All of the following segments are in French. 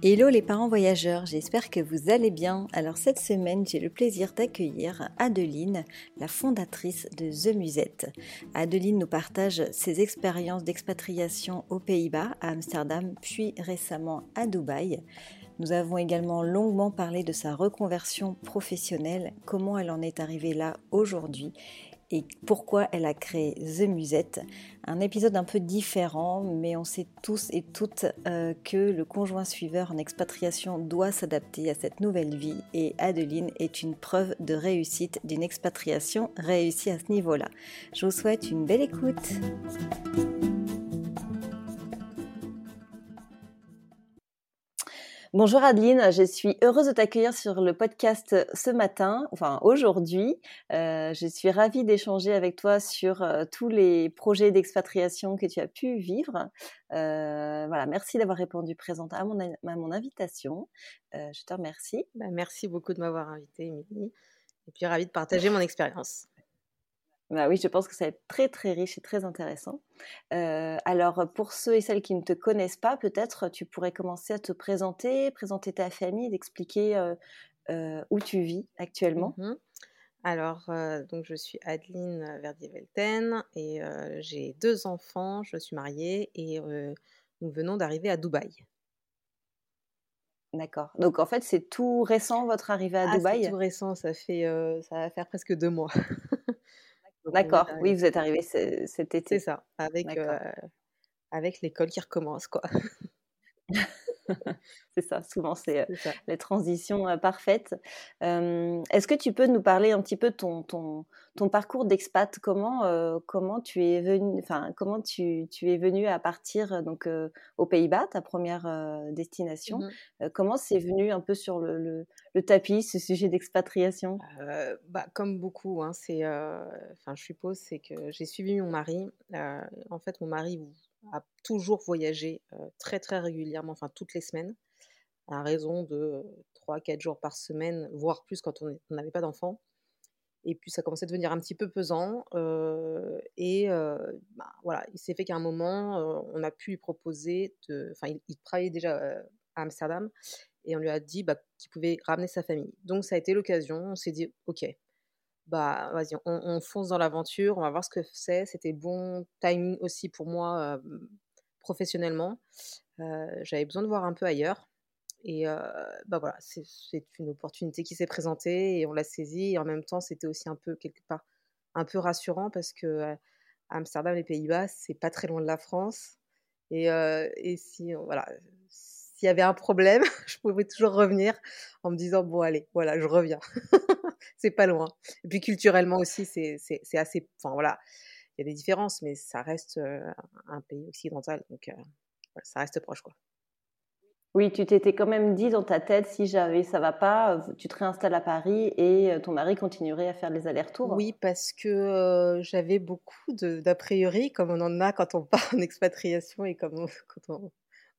Hello les parents voyageurs, j'espère que vous allez bien. Alors cette semaine, j'ai le plaisir d'accueillir Adeline, la fondatrice de The Musette. Adeline nous partage ses expériences d'expatriation aux Pays-Bas, à Amsterdam, puis récemment à Dubaï. Nous avons également longuement parlé de sa reconversion professionnelle, comment elle en est arrivée là aujourd'hui et pourquoi elle a créé The Musette. Un épisode un peu différent, mais on sait tous et toutes euh, que le conjoint suiveur en expatriation doit s'adapter à cette nouvelle vie et Adeline est une preuve de réussite d'une expatriation réussie à ce niveau-là. Je vous souhaite une belle écoute. Bonjour Adeline, je suis heureuse de t'accueillir sur le podcast ce matin, enfin aujourd'hui. Euh, je suis ravie d'échanger avec toi sur euh, tous les projets d'expatriation que tu as pu vivre. Euh, voilà, merci d'avoir répondu présente à mon, invitation. je te remercie. Bah, merci beaucoup de m'avoir invitée, Émilie. Et puis ravie de partager mon expérience. Bah oui, je pense que ça va être très très riche et très intéressant. Euh, alors pour ceux et celles qui ne te connaissent pas, peut-être tu pourrais commencer à te présenter, présenter ta famille, d'expliquer euh, euh, où tu vis actuellement. Mmh alors donc je suis Adeline Verdier-Velten et j'ai deux enfants, je suis mariée et nous venons d'arriver à Dubaï. D'accord. Donc en fait c'est tout récent votre arrivée à ah, Dubaï? C'est tout récent, ça fait ça va faire presque deux mois. D'accord, oui, vous êtes arrivé cet été. C'est ça, avec, avec l'école qui recommence, quoi. c'est ça, souvent c'est les transitions parfaites. Est-ce que tu peux nous parler un petit peu de ton, ton, ton parcours d'expat? Comment, comment tu es venu, enfin comment tu, tu, es venu à partir donc aux Pays-Bas, ta première destination? Mmh Comment c'est venu un peu sur le, le, tapis ce sujet d'expatriation? Bah, Comme beaucoup, hein, c'est, je suppose, c'est que j'ai suivi mon mari. en fait, mon mari a toujours voyagé très très régulièrement, enfin toutes les semaines, à raison de 3-4 jours par semaine, voire plus quand on n'avait pas d'enfants. Et puis ça commençait à devenir un petit peu pesant. et bah, voilà, il s'est fait qu'à un moment, on a pu lui proposer. Enfin, il, travaillait déjà à Amsterdam et on lui a dit bah, qu'il pouvait ramener sa famille. Donc ça a été l'occasion. On s'est dit ok, bah vas-y, on, fonce dans l'aventure, on va voir ce que c'est. C'était bon timing aussi pour moi professionnellement. J'avais besoin de voir un peu ailleurs. Et bah voilà, c'est une opportunité qui s'est présentée et on l'a saisie. Et en même temps, c'était aussi un peu quelque part un peu rassurant parce que Amsterdam, les Pays-Bas, c'est pas très loin de la France. Et, et si voilà, s'il y avait un problème, je pouvais toujours revenir en me disant bon allez, voilà, je reviens. c'est pas loin. Et puis culturellement aussi, c'est assez. Enfin voilà, il y a des différences, mais ça reste un pays occidental, donc ça reste proche quoi. Oui, tu t'étais quand même dit dans ta tête, si j'avais ça va pas, tu te réinstalles à Paris et ton mari continuerait à faire les allers-retours. Oui, parce que j'avais beaucoup d'a priori, comme on en a quand on part en expatriation et comme quand on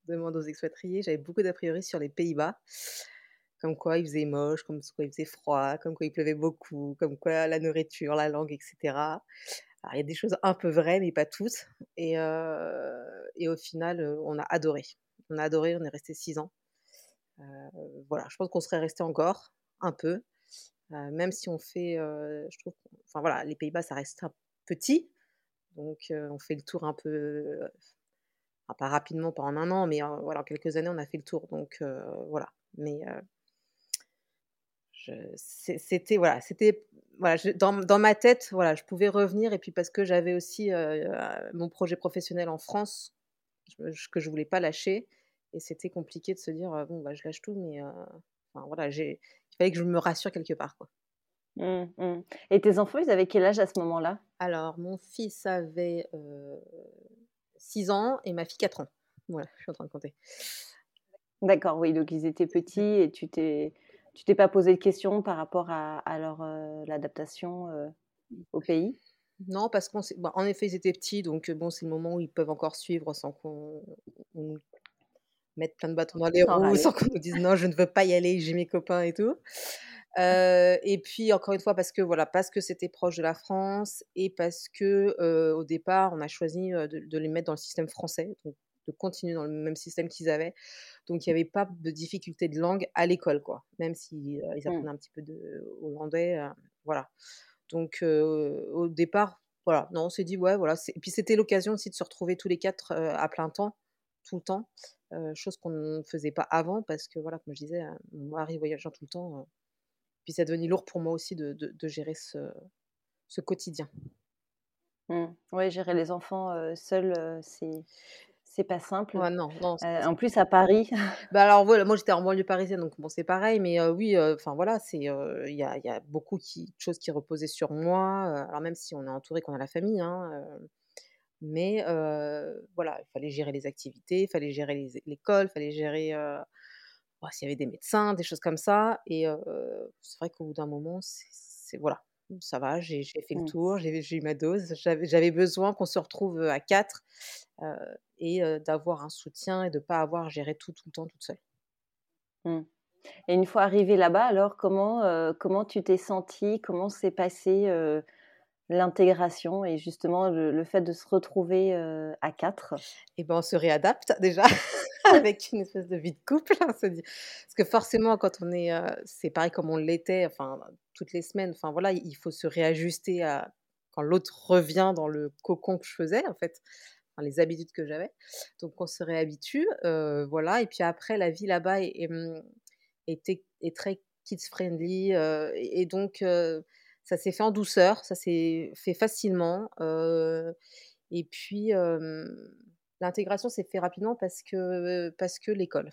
demande aux expatriés, j'avais beaucoup d'a priori sur les Pays-Bas comme quoi il faisait moche, comme quoi il faisait froid, comme quoi il pleuvait beaucoup, comme quoi la nourriture, la langue, etc. Alors, il y a des choses un peu vraies, mais pas toutes. Et, et au final, on a adoré. On a adoré, on est resté six ans. voilà, je pense qu'on serait resté encore un peu, même si on fait, je trouve, enfin voilà, les Pays-Bas, ça reste un petit, donc on fait le tour un peu, pas rapidement, pas en un an, mais voilà, en quelques années, on a fait le tour, donc voilà. Mais c'était voilà, c'était voilà, dans, dans, ma tête, voilà, je pouvais revenir et puis parce que j'avais aussi mon projet professionnel en France que je voulais pas lâcher et c'était compliqué de se dire bon bah je lâche tout mais enfin voilà, j'ai il fallait que je me rassure quelque part quoi. Mmh, mmh. Et tes enfants, ils avaient quel âge à ce moment-là? Alors, mon fils avait 6 ans et ma fille 4 ans. Voilà, je suis en train de compter. D'accord, oui, donc ils étaient petits et tu t'es tu t'es pas posé de questions par rapport à, à leur euh, l'adaptation euh, au pays? Non, parce qu'en bah, en effet, ils étaient petits, donc bon, c'est le moment où ils peuvent encore suivre sans qu'on mettre plein de bâtons dans les roues sans qu'on nous dise non, je ne veux pas y aller, j'ai mes copains et tout. et puis encore une fois parce que voilà, parce que c'était proche de la France et parce que au départ on a choisi de, les mettre dans le système français, donc de continuer dans le même système qu'ils avaient. Donc il n'y avait pas de difficulté de langue à l'école quoi, même si ils mmh. apprenaient un petit peu de hollandais, voilà. Donc au départ, voilà, non, on s'est dit ouais voilà, et puis c'était l'occasion aussi de se retrouver tous les quatre à plein temps, tout le temps. chose qu'on ne faisait pas avant parce que voilà, comme je disais, mon mari voyageant tout le temps, puis ça devenu lourd pour moi aussi de, de, gérer ce, ce quotidien. Mmh. Oui, gérer les enfants seuls, c'est c'est pas simple. non, non. en plus à Paris. bah alors voilà, moi j'étais en banlieue parisienne, donc bon c'est pareil, mais oui, enfin voilà, c'est il y a, y, a, beaucoup qui, de choses qui reposaient sur moi. alors même si on est entouré, qu'on a la famille, hein, mais voilà, il fallait gérer les activités, il fallait gérer l'école, il fallait gérer bah, s'il y avait des médecins, des choses comme ça. Et c'est vrai qu'au bout d'un moment, c'est voilà, ça va, j'ai fait le mmh. tour, j'ai eu ma dose. J'avais besoin qu'on se retrouve à quatre et d'avoir un soutien et de ne pas avoir à gérer tout tout le temps toute seule. Mmh. Et une fois arrivée là-bas, alors comment, comment tu t'es sentie? Comment s'est passé l'intégration et justement le, fait de se retrouver à quatre? Eh ben, on se réadapte déjà avec une espèce de vie de couple. Hein, parce que forcément, quand on est, c'est pareil comme on l'était, enfin toutes les semaines. Enfin voilà, il faut se réajuster quand l'autre revient dans le cocon que je faisais en fait. les habitudes que j'avais. Donc on se réhabitue, voilà. Et puis après, la vie là-bas est, est, très kids friendly, et, donc ça s'est fait en douceur, ça s'est fait facilement. et puis, l'intégration s'est fait rapidement parce que, parce que l'école.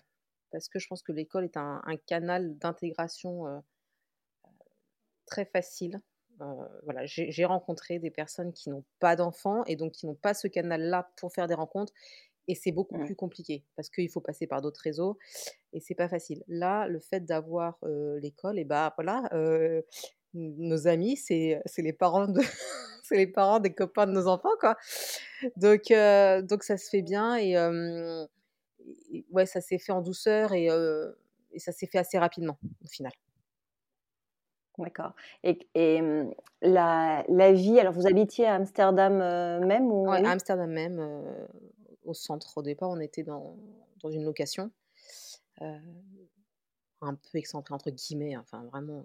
Parce que je pense que l'école est un, canal d'intégration très facile. voilà, j'ai rencontré des personnes qui n'ont pas d'enfants et donc qui n'ont pas ce canal-là pour faire des rencontres. Et c'est beaucoup plus compliqué parce qu'il faut passer par d'autres réseaux et c'est pas facile. Là, le fait d'avoir l'école, et bah voilà, nos amis, c'est les parents de c'est les parents des copains de nos enfants quoi. Donc donc ça se fait bien et, ouais, ça s'est fait en douceur et, et ça s'est fait assez rapidement au final. D'accord. Et, et mmh, la, la, vie, alors vous habitiez à Amsterdam même ou... à Amsterdam même, au centre. Au départ, on était dans, dans une location, un peu excentrée entre guillemets, hein, enfin vraiment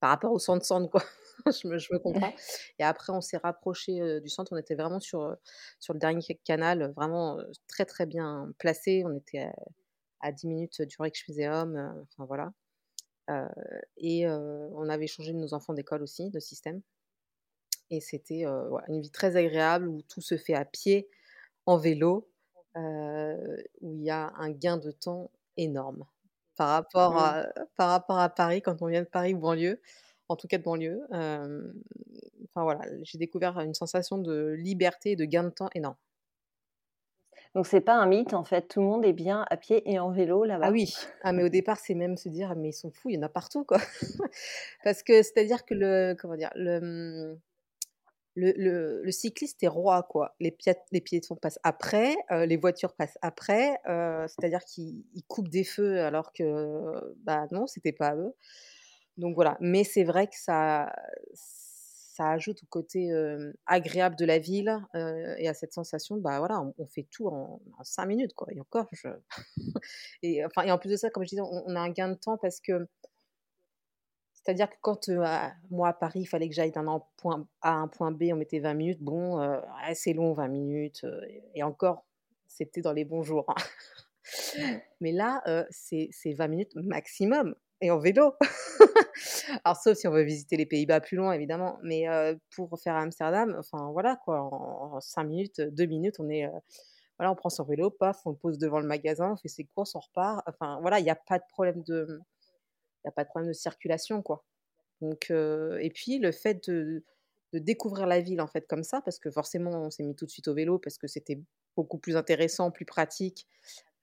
par rapport au centre-centre, quoi. je, me, je, me, comprends. Et après, on s'est rapproché du centre. On était vraiment sur, sur le dernier canal, vraiment très, très bien placé. On était à, 10 minutes du Rijksmuseum. enfin, voilà. et on avait changé de nos enfants d'école aussi, de système. Et c'était une vie très agréable où tout se fait à pied, en vélo, où il y a un gain de temps énorme par rapport, mmh. à, par rapport à Paris, quand on vient de Paris ou banlieue, en tout cas de banlieue. enfin voilà, j'ai découvert une sensation de liberté et de gain de temps énorme. Donc c'est pas un mythe en fait, tout le monde est bien à pied et en vélo là-bas. Ah oui, ah, mais au départ c'est même se dire mais ils sont fous, il y en a partout quoi. Parce que c'est-à-dire que le comment dire le le, cycliste est roi, quoi. Les, piétons passent après, euh, les voitures passent après, euh, c'est-à-dire qu'ils coupent des feux alors que, bah non, c'était pas eux. Donc voilà, mais c'est vrai que ça, ça ajoute au côté euh, agréable de la ville et à cette sensation, bah voilà, on, fait tout en, cinq minutes, quoi. Et encore, et, enfin, et en plus de ça, comme je disais, on a un gain de temps parce que c'est-à-dire que quand moi à Paris, il fallait que j'aille d'un point A à un point B, on mettait 20 minutes. Bon, c'est long 20 minutes. et encore, c'était dans les bons jours. Hein. Mais là, c'est 20 minutes maximum. Et en vélo. Alors, sauf si on veut visiter les Pays-Bas plus loin, évidemment. Mais pour faire Amsterdam, enfin voilà, quoi, en, 5 minutes, 2 minutes, on est. voilà, on prend son vélo, paf, on le pose devant le magasin, on fait ses courses, on repart. Enfin, voilà, il n'y a pas de problème de n'y a pas de problème de circulation, quoi. Donc, et puis le fait de, découvrir la ville en fait comme ça, parce que forcément on s'est mis tout de suite au vélo parce que c'était beaucoup plus intéressant, plus pratique.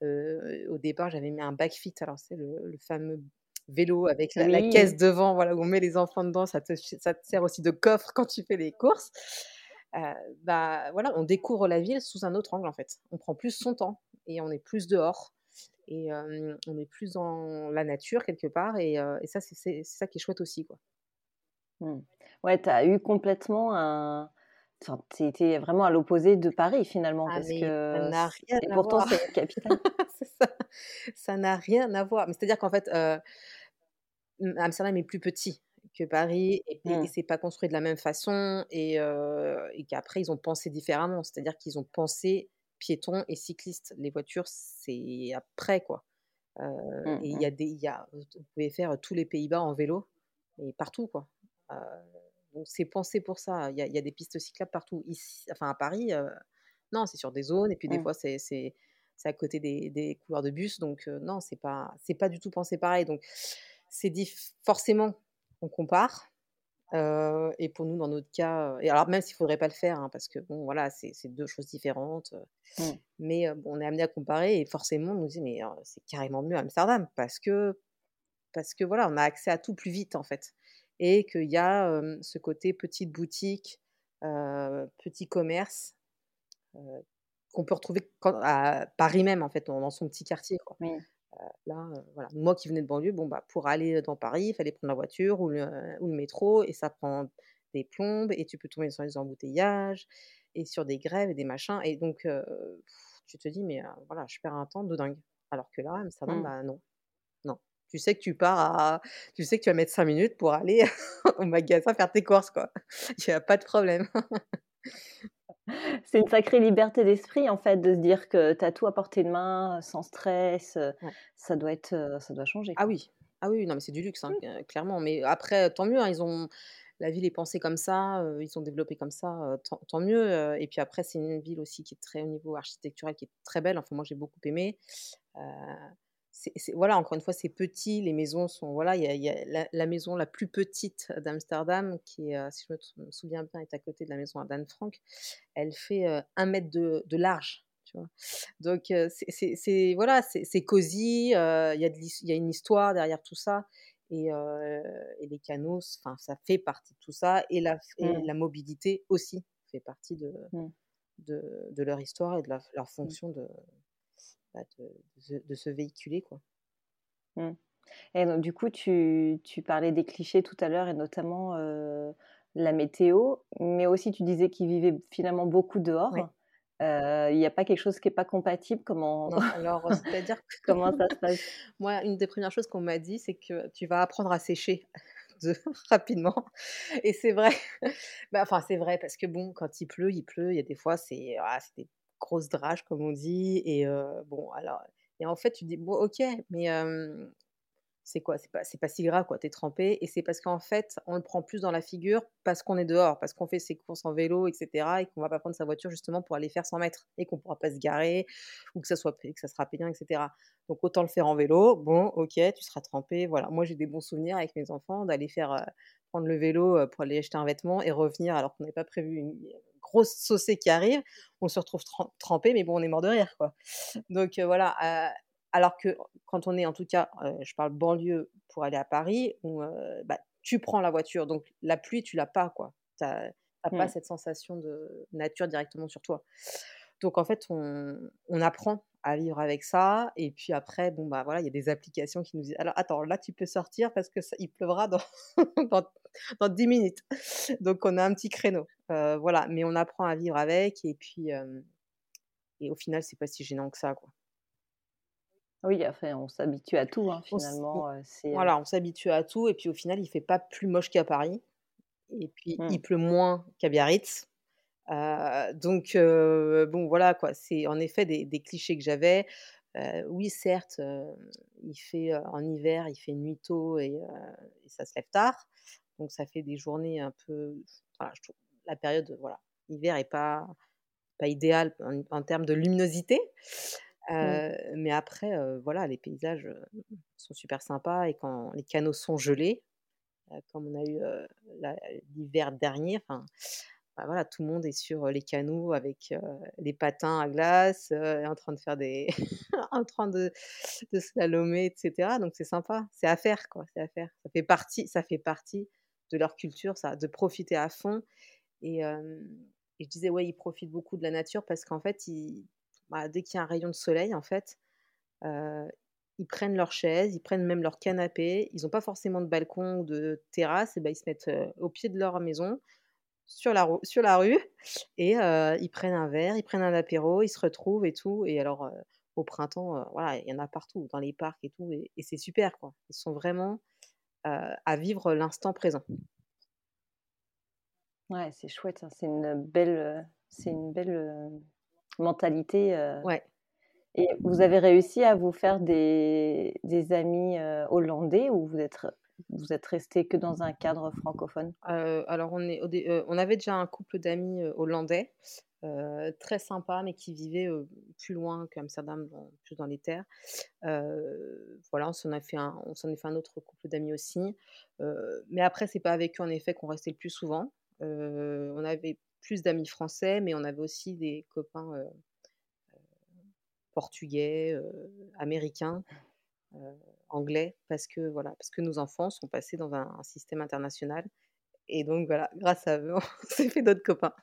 au départ, j'avais mis un backfit, alors c'est le, fameux vélo avec la, caisse devant, voilà où on met les enfants dedans, ça te, ça te sert aussi de coffre quand tu fais les courses. bah voilà, on découvre la ville sous un autre angle en fait. On prend plus son temps et on est plus dehors et on est plus dans la nature quelque part et, et ça, c'est ça qui est chouette aussi, quoi. Mmh. Ouais, tu as eu complètement un enfin, tu étais vraiment à l'opposé de Paris finalement Ah parce ça que rien et pourtant c'est une capitale. Ça, n'a rien à voir. Mais c'est-à-dire qu'en fait, mmh, Amsterdam est plus petit que Paris et et et Mmh. c'est pas construit de la même façon et qu'après ils ont pensé différemment. C'est-à-dire qu'ils ont pensé piétons et cyclistes. Les voitures, c'est après, quoi. Heu, Mmh et il y a des y a vous pouvez faire tous les Pays-Bas en vélo et partout, quoi. Donc c'est pensé pour ça. Il y y a des pistes cyclables partout. Ici enfin à Paris, non, c'est sur des zones et puis des Mmh. fois c'est c'est c'est à côté des des couloirs de bus donc non, c'est pas c'est pas du tout pensé pareil donc c'est diff forcément, on compare, heu, et pour nous, dans notre cas, heu et alors même s'il faudrait pas le faire, hein, parce que bon, voilà, c'est c'est 2 choses différentes, heu, Mmh. mais heu, on est amenés à comparer et forcément on nous dit: «Mais heu, c'est carrément mieux Amsterdam» parce que parce que voilà, on a accès à tout plus vite, en fait et qu'il y a, hem, ce côté petite boutique, heu, petit commerce, heu, qu'on peut retrouver quand à Paris même, en fait, dans dans son petit quartier, quoi. Oui. Heu, là, heu, voilà, moi qui venais de banlieue, bon, bah, pour aller dans Paris, il fallait prendre la voiture ou le ou le métro et ça prend des plombes et tu peux tomber sur des embouteillages et sur des grèves et des machins et donc tu te dis: «Mais voilà, je perds un temps de dingue». Alors que là, Amsterdam, Mmh. bah, non, non. Tu sais que tu pars à tu sais que tu vas mettre 5 minutes pour aller au magasin faire tes courses, quoi. Il y a pas de problème. C'est une sacrée liberté d'esprit, en fait, de se dire que tu as tout à portée de main, sans stress, Ouais. ça doit être, heu, ça doit changer, Ah oui, ah oui, non, mais c'est du luxe, hein, Mmh. clairement, mais après, tant mieux, hein, ils ont la ville est pensée comme ça, ils sont développés comme ça, tant tant mieux, et puis après, c'est une ville aussi qui est très au niveau architectural, qui est très belle, enfin moi j'ai beaucoup aimé. Voilà, encore une fois, c'est petit, les maisons sont voilà, il y a y la la maison la plus petite d'Amsterdam qui est, heu, si je me souviens bien, est à côté de la maison d'Anne Frank. Elle fait, heu, 1 mètre de de large, tu vois? Donc heu, c'est voilà, c'est cosy, il y l'his il y a une histoire derrière tout ça et les canaux, ça fait partie de tout ça et la et Mmh. la mobilité aussi fait partie de Mmh. de de leur histoire et de leur leur Mmh. fonction de, bah, de de se véhiculer, quoi. Mmh et donc du coup, tu tu parlais des clichés tout à l'heure et notamment, heu, la météo, mais aussi tu disais qu'ils vivaient finalement beaucoup dehors. Heu, il y a pas quelque chose qui est pas compatible? Comment Non, alors, heu, c'est-à-dire que comment ça se passe? moi, une des 1res choses qu'on m'a dit, c'est que: «Tu vas apprendre à sécher de rapidement» et c'est vrai. Bah, enfin, c'est vrai parce que bon, quand il pleut, il pleut, il y a des fois, c'est ah, des grosses drages comme on dit et bon, alors et en fait, tu dis: «Bon, OK, mais c'est quoi? C'est pas pas si grave, quoi, tu es trempé» et c'est parce qu'en fait, on le prend plus dans la figure parce qu'on est dehors, parce qu'on fait ses courses en vélo et cetera et qu'on va pas prendre sa voiture justement pour aller faire 100 mètres et qu'on pourra pas se garer ou que ça soit que ça sera payant et cetera. Donc autant le faire en vélo. Bon, OK, tu seras trempé, voilà. Moi, j'ai des bons souvenirs avec mes enfants d'aller faire, prendre le vélo, pour aller acheter un vêtement et revenir alors qu'on n'avait pas prévu une grosse saucée qui arrive. On se retrouve trem trempés, mais bon, on est mort de rire, quoi. Donc heu, voilà, heu, alors que quand on est en tout cas, heu, je parle banlieue pour aller à Paris où, bah, tu prends la voiture, donc la pluie, tu l'as pas, quoi. Tu as tu as pas Mmh. cette sensation de nature directement sur toi. Donc en fait, on on apprend à vivre avec ça et puis après, bon, bah, voilà, il y a des applications qui nous disent: «Alors attends, là, tu peux sortir parce que ça il pleuvra dans dans dans 10 minutes». Donc on a un petit créneau, voilà, mais on apprend à vivre avec et puis, et au final, c'est pas si gênant que ça, quoi. Oui, après on s'habitue à tout, hein, On on finalement, heu voilà, on s'habitue à tout et puis au final, il fait pas plus moche qu'à Paris et puis Mmh. il pleut moins qu'à Biarritz. Donc bon, voilà, quoi, c'est en effet des des clichés que j'avais. Oui, certes, il fait, en hiver, il fait nuit tôt et ça se lève tard. Donc ça fait des journées un peu voilà, je trouve la période, voilà, hiver est pas pas idéale en en termes de luminosité. Mmh. Mais après, voilà, les paysages, sont super sympas et quand les canaux sont gelés, comme on a eu, l'hiver dernier, enfin, bah, voilà, tout le monde est sur, les canaux avec, les patins à glace, et en train de faire des en train de de slalomer et cetera. Donc c'est sympa, c'est à faire, quoi, c'est à faire. Ça fait partie ça fait partie de leur culture ça, de profiter à fond. Et je disais, ouais, ils profitent beaucoup de la nature parce qu'en fait, bah, dès qu'il y a un rayon de soleil, en fait, ils prennent leurs chaises, ils prennent même leur canapé, ils ont pas forcément de balcon ou de terrasse. Et ben, ils se mettent, au pied de leur maison, sur la sur la rue et ils prennent un verre, ils prennent un apéro, ils se retrouvent et tout et alors, au printemps, voilà, il y en a partout, dans les parcs et tout et c'est super, quoi. Ils sont vraiment, à vivre l'instant présent. Ouais, c'est chouette, hein. c'est une belle, c'est une belle, mentalité, Ouais. Et vous avez réussi à vous faire des, des amis hollandais ou vous êtes, vous êtes resté que dans un cadre francophone? Alors, on, est, on avait déjà un couple d'amis hollandais, très sympa, mais qui vivaient plus loin qu'Amsterdam, plus dans les terres. voilà, on s'en a fait un, on s'en a fait un autre couple d'amis aussi. mais après, c'est pas avec eux en effet qu'on restait le plus souvent. on avait plus d'amis français, mais on avait aussi des copains portugais, américains, anglais, parce que voilà, parce que nos enfants sont passés dans un, système international. Et donc voilà, grâce à eux, on s'est fait d'autres copains.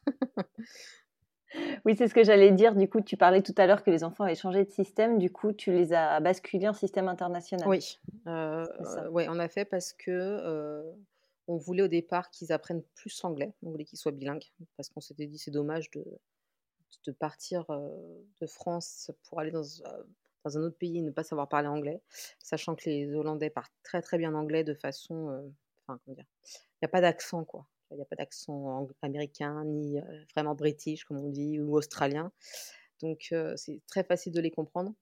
Oui, c'est ce que j'allais dire. Du coup, tu parlais tout à l'heure que les enfants avaient changé de système. Du coup, tu les as basculés en système international. Oui, euh, ouais, on a fait parce que on voulait au départ qu'ils apprennent plus l'anglais. On voulait qu'ils soient bilingues parce qu'on s'était dit c'est dommage de, de partir de France pour aller dans, dans, un autre pays et ne pas savoir parler anglais, sachant que les Hollandais parlent très très bien anglais de façon, enfin comment dire, il n'y a pas d'accent quoi. Il n'y a pas d'accent américain ni vraiment british comme on dit ou australien. Donc c'est très facile de les comprendre.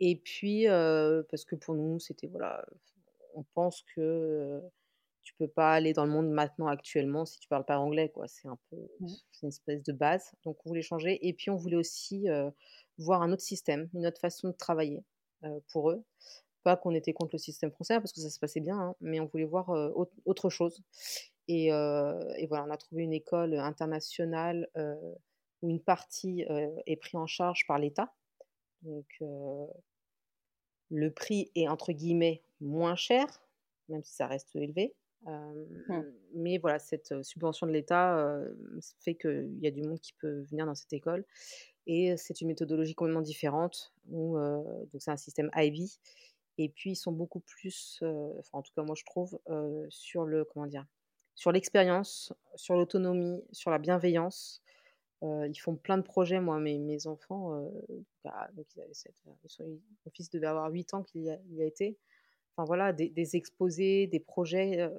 Et puis parce que pour nous c'était voilà, on pense que tu peux pas aller dans le monde maintenant actuellement si tu parles pas anglais quoi c'est un peu c'est une espèce de base donc on voulait changer et puis on voulait aussi voir un autre système une autre façon de travailler pour eux pas qu'on était contre le système français parce que ça se passait bien hein, mais on voulait voir autre chose et, et, voilà on a trouvé une école internationale où une partie est prise en charge par l'État donc le prix est entre guillemets moins cher même si ça reste élevé Mmh. Mais voilà, cette subvention de l'État fait qu'il y a du monde qui peut venir dans cette école. Et c'est une méthodologie complètement différente. Donc c'est un système IB. Et puis ils sont beaucoup plus, enfin en tout cas moi je trouve, sur le comment dire, sur l'expérience, sur l'autonomie, sur la bienveillance. ils font plein de projets. Moi, mes, mes enfants, bah, donc mon fils devait avoir 8 ans qu'il y, a été enfin voilà, des, exposés, des projets,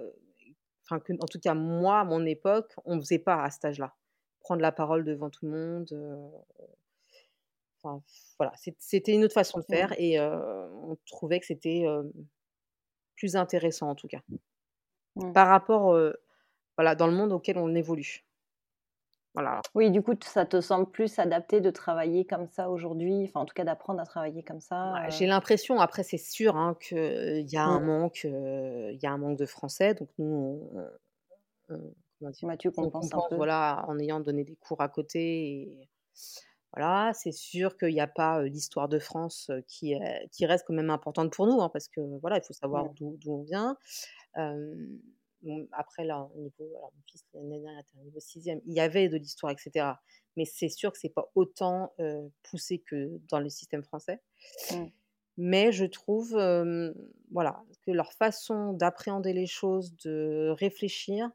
enfin en tout cas moi, à mon époque, on ne faisait pas à cet âge-là. Prendre la parole devant tout le monde. Enfin voilà, c'était une autre façon de faire et on trouvait que c'était plus intéressant en tout cas. Par rapport, voilà, dans le monde auquel on évolue. Oui, du coup, ça te semble plus adapté de travailler comme ça aujourd'hui, enfin en tout cas d'apprendre à travailler comme ça. j'ai l'impression, après c'est sûr hein, qu'il y a un manque, il y a un manque de français, donc nous on, on, tu compenses un peu. voilà, en ayant donné des cours à côté. voilà, c'est sûr qu'il n'y a pas l'histoire de France qui, qui reste quand même importante pour nous, hein, parce que voilà, il faut savoir d'où on vient après, là, au niveau, alors mon fils, l'année dernière, était au niveau sixième, il y avait de l'histoire, etc. Mais c'est sûr que c'est pas autant poussé que dans le système français. Mais je trouve, voilà, que leur façon d'appréhender les choses, de réfléchir,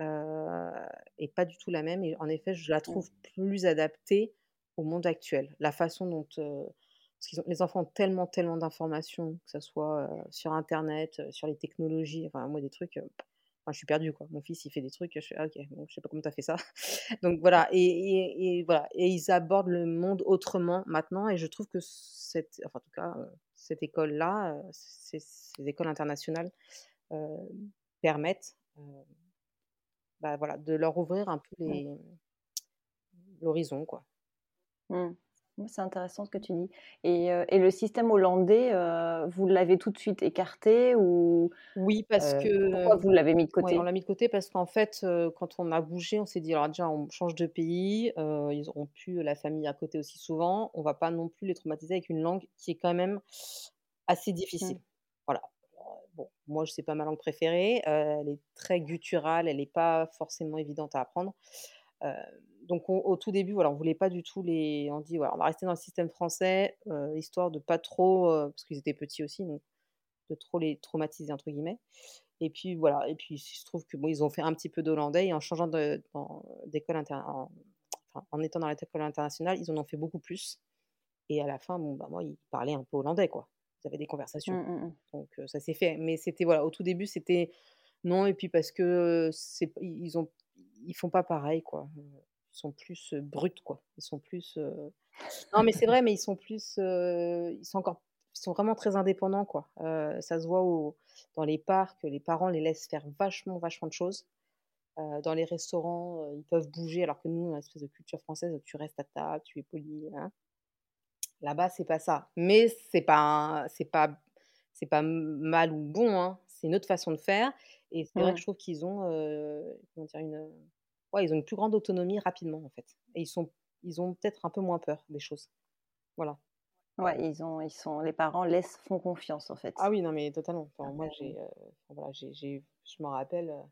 euh, est pas du tout la même. Et en effet, je la mmh. trouve plus adaptée au monde actuel. La façon dont parce qu'ils ont, les enfants ont tellement, tellement d'informations, que ce soit sur Internet, sur les technologies, enfin, moi, des trucs, je suis perdue, quoi. Mon fils, il fait des trucs, je fais, «Ah, ok, je sais pas comment tu as fait ça. Donc voilà, et, voilà, et ils abordent le monde autrement maintenant, et je trouve que cette, enfin, en tout cas, cette école-là, ces, écoles internationales permettent, bah, voilà, de leur ouvrir un peu l'horizon, quoi. Mmh. C'est intéressant ce que tu dis. Et, et le système hollandais, vous l'avez tout de suite écarté ou Oui, parce que pourquoi vous l'avez mis de côté? On l'a mis de côté parce qu'en fait, quand on a bougé, on s'est dit alors déjà on change de pays, ils auront plus la famille à côté aussi souvent, on va pas non plus les traumatiser avec une langue qui est quand même assez difficile. Mmh. Voilà. Moi je sais pas ma langue préférée, elle est très gutturale, elle n'est pas forcément évidente à apprendre. donc au tout début, voilà, on voulait pas du tout les on dit: «Voilà, on va rester dans le système français», histoire de pas trop, parce qu'ils étaient petits aussi, donc de trop les «traumatiser» entre guillemets et puis voilà et puis il se trouve que bon, ils ont fait un petit peu d'hollandais et en changeant d'école en en étant dans l'école internationale, ils en ont fait beaucoup plus et à la fin, bon, bah, moi, ils parlaient un peu hollandais, quoi. Ils avaient des Mmh, conversations, mmh mh. donc heu, ça s'est fait mais c'était voilà, au tout début, c'était non et puis parce que c'est ils ont ils font pas pareil, quoi. Ils sont plus, heu, bruts, quoi. Ils sont plus, non, mais c'est vrai, mais ils sont plus, ils sont encore ils sont vraiment très indépendants, quoi. Ça se voit au dans les parcs, les parents les laissent faire vachement, vachement de choses. Dans les restaurants, ils peuvent bouger alors que nous, on a l'espèce de culture française, tu restes à table, tu es poli, hein. Là-bas, c'est pas ça, mais c'est pas c'est pas c'est pas mal ou bon, hein. C'est une autre façon de faire et c'est vrai que je trouve qu'ils ont, comment dire? Une, ouais, ils ont une plus grande autonomie rapidement, en fait et ils sont ils ont peut-être un peu moins peur des choses. Voilà. Ouais, ils ont ils sont les parents laissent font confiance, en Ah fait. oui, non, mais totalement. Enfin, moi, j'ai, enfin voilà, j'ai j'ai je me rappelle, heu,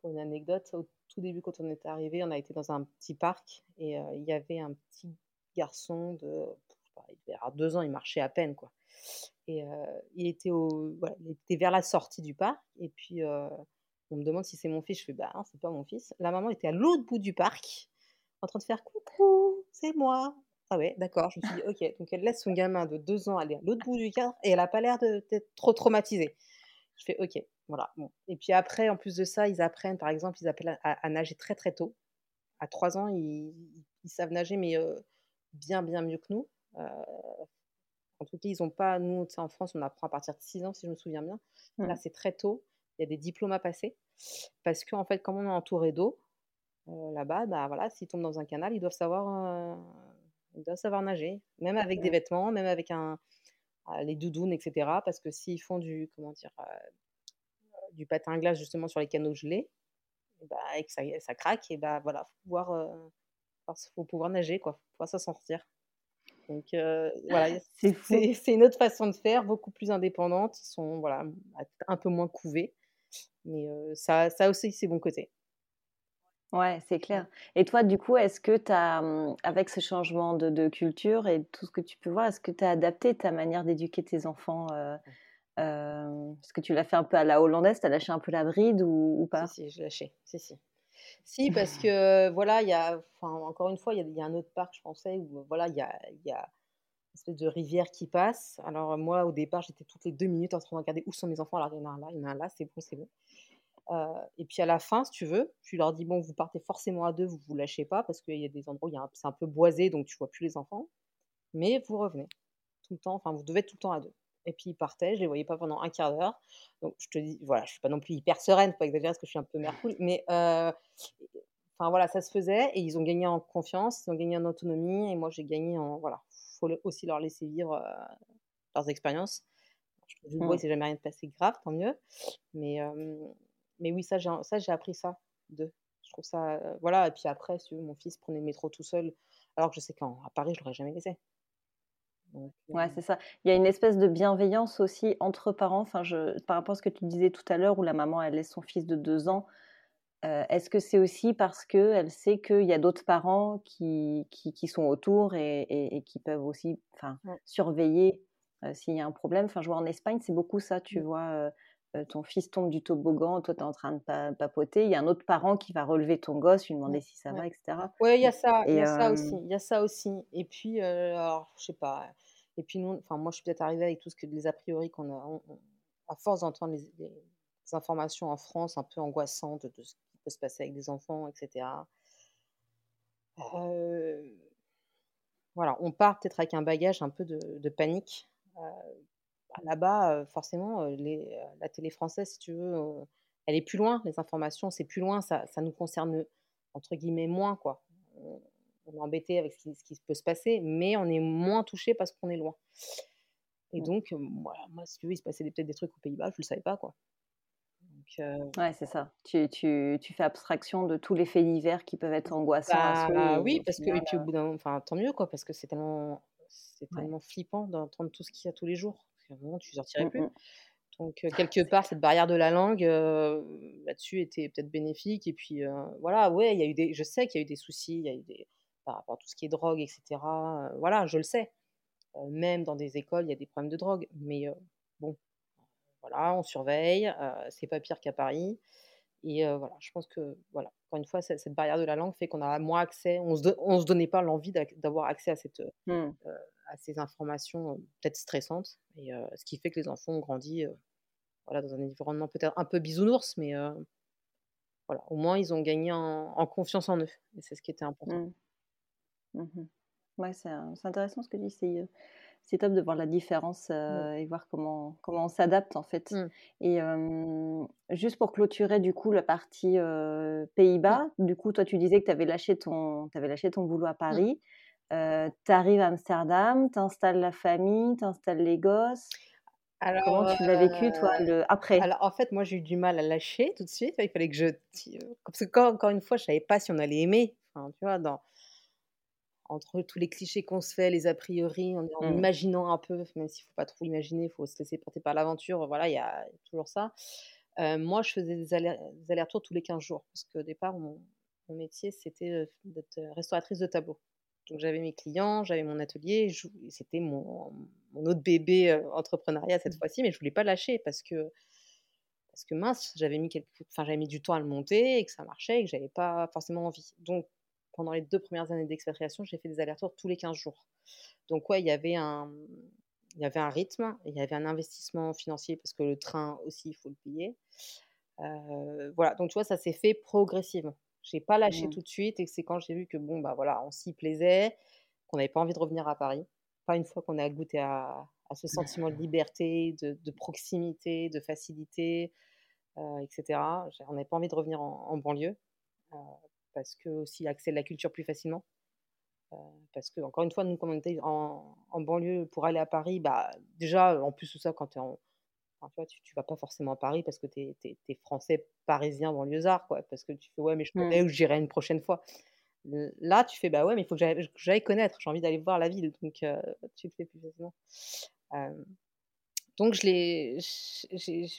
pour une anecdote, au tout début, quand on était arrivés, on a été dans un petit parc et heu, il y avait un petit garçon de, il devait 2 ans, il marchait à peine, quoi et heu, il était vers la sortie du parc et puis, heu, on me demande si c'est mon fils, je fais: «Bah non, c'est pas mon fils». La maman était à l'autre bout du parc, en train de faire: «Coucou, c'est moi». Ah ouais, d'accord, je me suis dit: «OK», donc elle laisse son gamin de 2 ans aller à l'autre bout du parc et elle a pas l'air d'être trop traumatisée. Je fais: «OK», voilà, et puis après, en plus de ça, ils apprennent, par exemple, ils apprennent à nager très, très tôt. À 3 ans, ils savent nager mais heu, bien, bien mieux que nous. En tout cas, ils ont pas nous, en France, on apprend à partir de 6 ans, si je me souviens bien. Là, c'est très tôt. Il y a des diplômes à passer parce qu'en fait, comme on est entouré d'eau, heu, là-bas, bah, voilà, s'ils tombent dans un canal, ils doivent savoir, heu, ils doivent savoir nager, même avec des vêtements, même avec un ah, les doudounes et cetera parce que s'ils font du comment dire? Du patin à glace justement sur les canaux gelés et bah et que ça craque et bah, voilà, faut pouvoir, faut pouvoir nager, quoi, faut pouvoir s'en sortir. Donc heu, voilà, C'est c'est c'est une autre façon de faire, beaucoup plus indépendante. Sont, voilà, un peu moins couvés, mais heu, ça ça a aussi ses bons côtés. Ouais, c'est clair et toi, du coup, est-ce que tu as, mmh, avec ce changement de de culture et tout ce que tu peux voir, est-ce que tu as adapté ta manière d'éduquer tes enfants, hem, est-ce que tu l'as fait un peu à la hollandaise? Tu as lâché un peu la bride ou ou Si, pas? si, j'ai lâché, si, si. Si, parce que, voilà, il y a enfin, encore une fois, il y a il y a un autre parc, je pensais, où, voilà, il y a y a une espèce de rivière qui passe. Alors moi, au départ, j'étais toutes les 2 minutes en train de regarder où sont mes enfants. Alors il y en a un là, il y en a un là, c'est bon, c'est bon. Heu et puis à la fin, si tu veux, tu leur dis: «Bon, vous partez forcément à 2, vous vous lâchez pas», parce qu'il y a des endroits où c'est un peu boisé, donc tu vois plus les enfants, mais vous revenez tout le temps, enfin, vous devez être tout le temps à 2 et puis ils partaient, je les voyais pas pendant un quart d'heure. Donc je te dis, voilà, je suis pas non plus hyper sereine, faut pas exagérer parce que je suis un peu mère poule, mais heu, enfin voilà, ça se faisait et ils ont gagné en confiance, ils ont gagné en autonomie et moi j'ai gagné en voilà, faut aussi leur laisser vivre, heu, leurs expériences. Je bois, il Mmh. jamais rien passé de grave, tant mieux, mais hem, mais oui, ça j'ai ça j'ai appris ça d'eux. Je trouve ça, voilà et puis après, si mon fils prenait le métro tout seul, alors que je sais qu'à Paris, je l'aurais jamais laissé. Donc Ouais, heu, c'est ça. Il y a une espèce de bienveillance aussi entre parents. Enfin, je par rapport à ce que tu disais tout à l'heure où la maman, elle laisse son fils de 2 ans, heu, est-ce que c'est aussi parce qu'elle sait qu'il y a d'autres parents qui qui qui sont autour et et et qui peuvent aussi, enfin, ouais. surveiller, heu, s'il y a un problème? Enfin, je vois en Espagne, c'est beaucoup ça, tu Mmh. vois, ton fils tombe du toboggan, toi, tu es en train de pa papoter, il y a un autre parent qui va relever ton gosse, lui Ouais, demander si ça va et cetera Ouais, il y a ça, il y a ça aussi, il y a ça aussi et puis, alors je sais pas et puis nous enfin moi je suis peut-être arrivée avec tout ce que les a priori qu'on a à force d'entendre les informations en France un peu angoissantes de ce qui peut se passer avec des enfants et cetera. Heu, voilà, on part peut-être avec un bagage un peu de panique. Heu, bah, là-bas, heu, forcément, la télé française si tu veux, elle est plus loin, les informations, c'est plus loin, ça ça nous concerne, entre guillemets «moins» quoi. On est embêté avec ce qui ce qui peut se passer, mais on est moins touché parce qu'on est loin et donc, hem, voilà, moi si tu veux, il se passait peut-être des trucs aux Pays-Bas, je le savais pas quoi. Donc, heu, Ouais, c'est ça. Tu tu tu fais abstraction de tous les faits divers qui peuvent être angoissants à bah, et oui parce que et puis au bout d'un moment enfin tant mieux quoi, parce que c'est tellement c'est ouais. tellement flippant d'entendre tout ce qu'il y a tous les jours. Qu'à un moment tu sortirais Mmh plus. mh. Donc, quelque part, cette barrière de la langue, là-dessus, était peut-être bénéfique. Et puis, voilà, ouais, il y a eu des, je sais qu'il y a eu des soucis, il y a eu des, par rapport à tout ce qui est drogue, etc. voilà, je le sais. même dans des écoles, il y a des problèmes de drogue. Mais bon, voilà, on surveille. c'est pas pire qu'à Paris. Et voilà, je pense que, voilà, encore une fois, cette, barrière de la langue fait qu'on a moins accès, on se, se donnait pas l'envie d'avoir accès à, cette, mmh. à ces informations peut-être stressantes. Et ce qui fait que les enfants ont grandi voilà, dans un environnement peut-être un peu bisounours, mais voilà, au moins ils ont gagné en, confiance en eux. Et c'est ce qui était important. Mmh. Mmh ouais, c'est intéressant ce que tu dis c'est top de voir la différence mmh. et voir comment, comment on s'adapte en fait. Mmh. Et juste pour clôturer du coup la partie Pays-Bas, du coup toi tu disais que tu avais, lâché ton, avais lâché ton boulot à mmh. Paris, tu arrives à Amsterdam, tu installes la famille, tu installes les gosses. Alors, Comment tu l'as vécu, toi, le après? Alors, en fait, moi, j'ai eu du mal à lâcher tout de suite. Il fallait que je. Parce que, quand, encore une fois, je ne savais pas si on allait aimer. Enfin, tu vois, dans, entre tous les clichés qu'on se fait, les a priori, en, mmh. imaginant un peu, même s'il ne faut pas trop imaginer, il faut se laisser porter par l'aventure, voilà, il y, a toujours ça. moi, je faisais des, allers-retours tous les 15 jours, parce qu'au départ, mon, métier, c'était d'être restauratrice de tableaux. Donc j'avais mes clients, j'avais mon atelier, c'était mon, autre bébé entrepreneuriat cette mmh. fois-ci, mais je voulais pas lâcher parce que parce que mince, j'avais mis enfin j'avais mis du temps à le monter et que ça marchait et que j'avais pas forcément envie. Donc pendant les deux premières années d'expatriation, j'ai fait des allers-retours tous les 15 jours. Donc, ouais, il y avait un, il y avait un rythme, il y avait un investissement financier parce que le train aussi, il faut le payer. Euh, voilà, donc tu vois, ça s'est fait progressivement. J'ai pas lâché mmh. tout de suite et c'est quand j'ai vu que bon, bah voilà, on s'y plaisait, qu'on n'avait pas envie de revenir à Paris. Pas une fois qu'on a goûté à, ce sentiment de liberté, de, proximité, de facilité, euh, etc. On n'avait pas envie de revenir en, banlieue. Euh, parce que aussi accès à la culture plus facilement. Euh, parce que, encore une fois, nous, comme on était en, banlieue pour aller à Paris, bah, déjà, en plus de ça, quand es en, tu, tu, vas pas forcément à Paris parce que tu es, français, parisien, banlieusard, quoi. Parce que tu fais, ouais, mais je mmh. connais ou j'irai une prochaine fois. Là, tu fais, bah ouais, mais il faut que j'aille connaître, j'ai envie d'aller voir la ville, donc euh, tu le fais plus facilement. Euh, donc, je l'ai,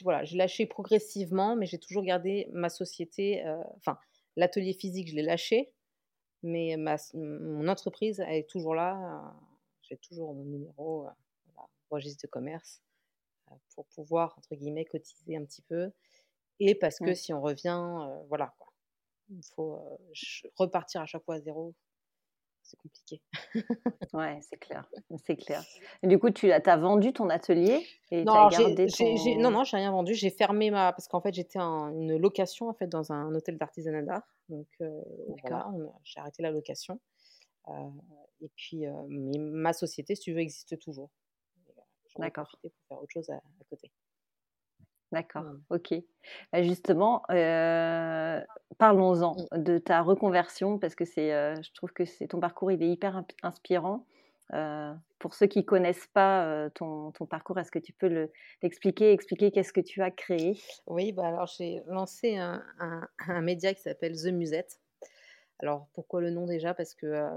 voilà, j'ai lâché progressivement, mais j'ai toujours gardé ma société, enfin, L'atelier physique, je l'ai lâché, mais ma, mon entreprise, elle est toujours là. J'ai toujours mon numéro, euh, registre de commerce, euh, pour pouvoir, entre guillemets, cotiser un petit peu. Et parce que si on revient, euh, voilà, quoi. il faut repartir à chaque fois à zéro c'est compliqué. ouais, c'est clair, c'est clair. du coup, tu as, vendu ton atelier et non, as gardé ton... non, non, j'ai rien vendu. J'ai fermé ma parce qu'en fait, j'étais en une location en fait dans un hôtel d'artisanat d'art. Donc euh, voilà, j'ai arrêté la location. Euh, et puis, euh, ma société, si tu veux, existe toujours. D'accord. Pour faire autre chose à côté. D'accord, ok. Bah, justement, euh, parlons-en mmh. de ta reconversion parce que c'est, euh, je trouve que c'est ton parcours, il est hyper inspirant. Euh, pour ceux qui connaissent pas ton, ton, parcours, est-ce que tu peux le, l'expliquer, expliquer qu'est-ce que tu as créé? Oui, bah alors j'ai lancé un, un, média qui s'appelle The Musette. Alors pourquoi le nom déjà? Parce que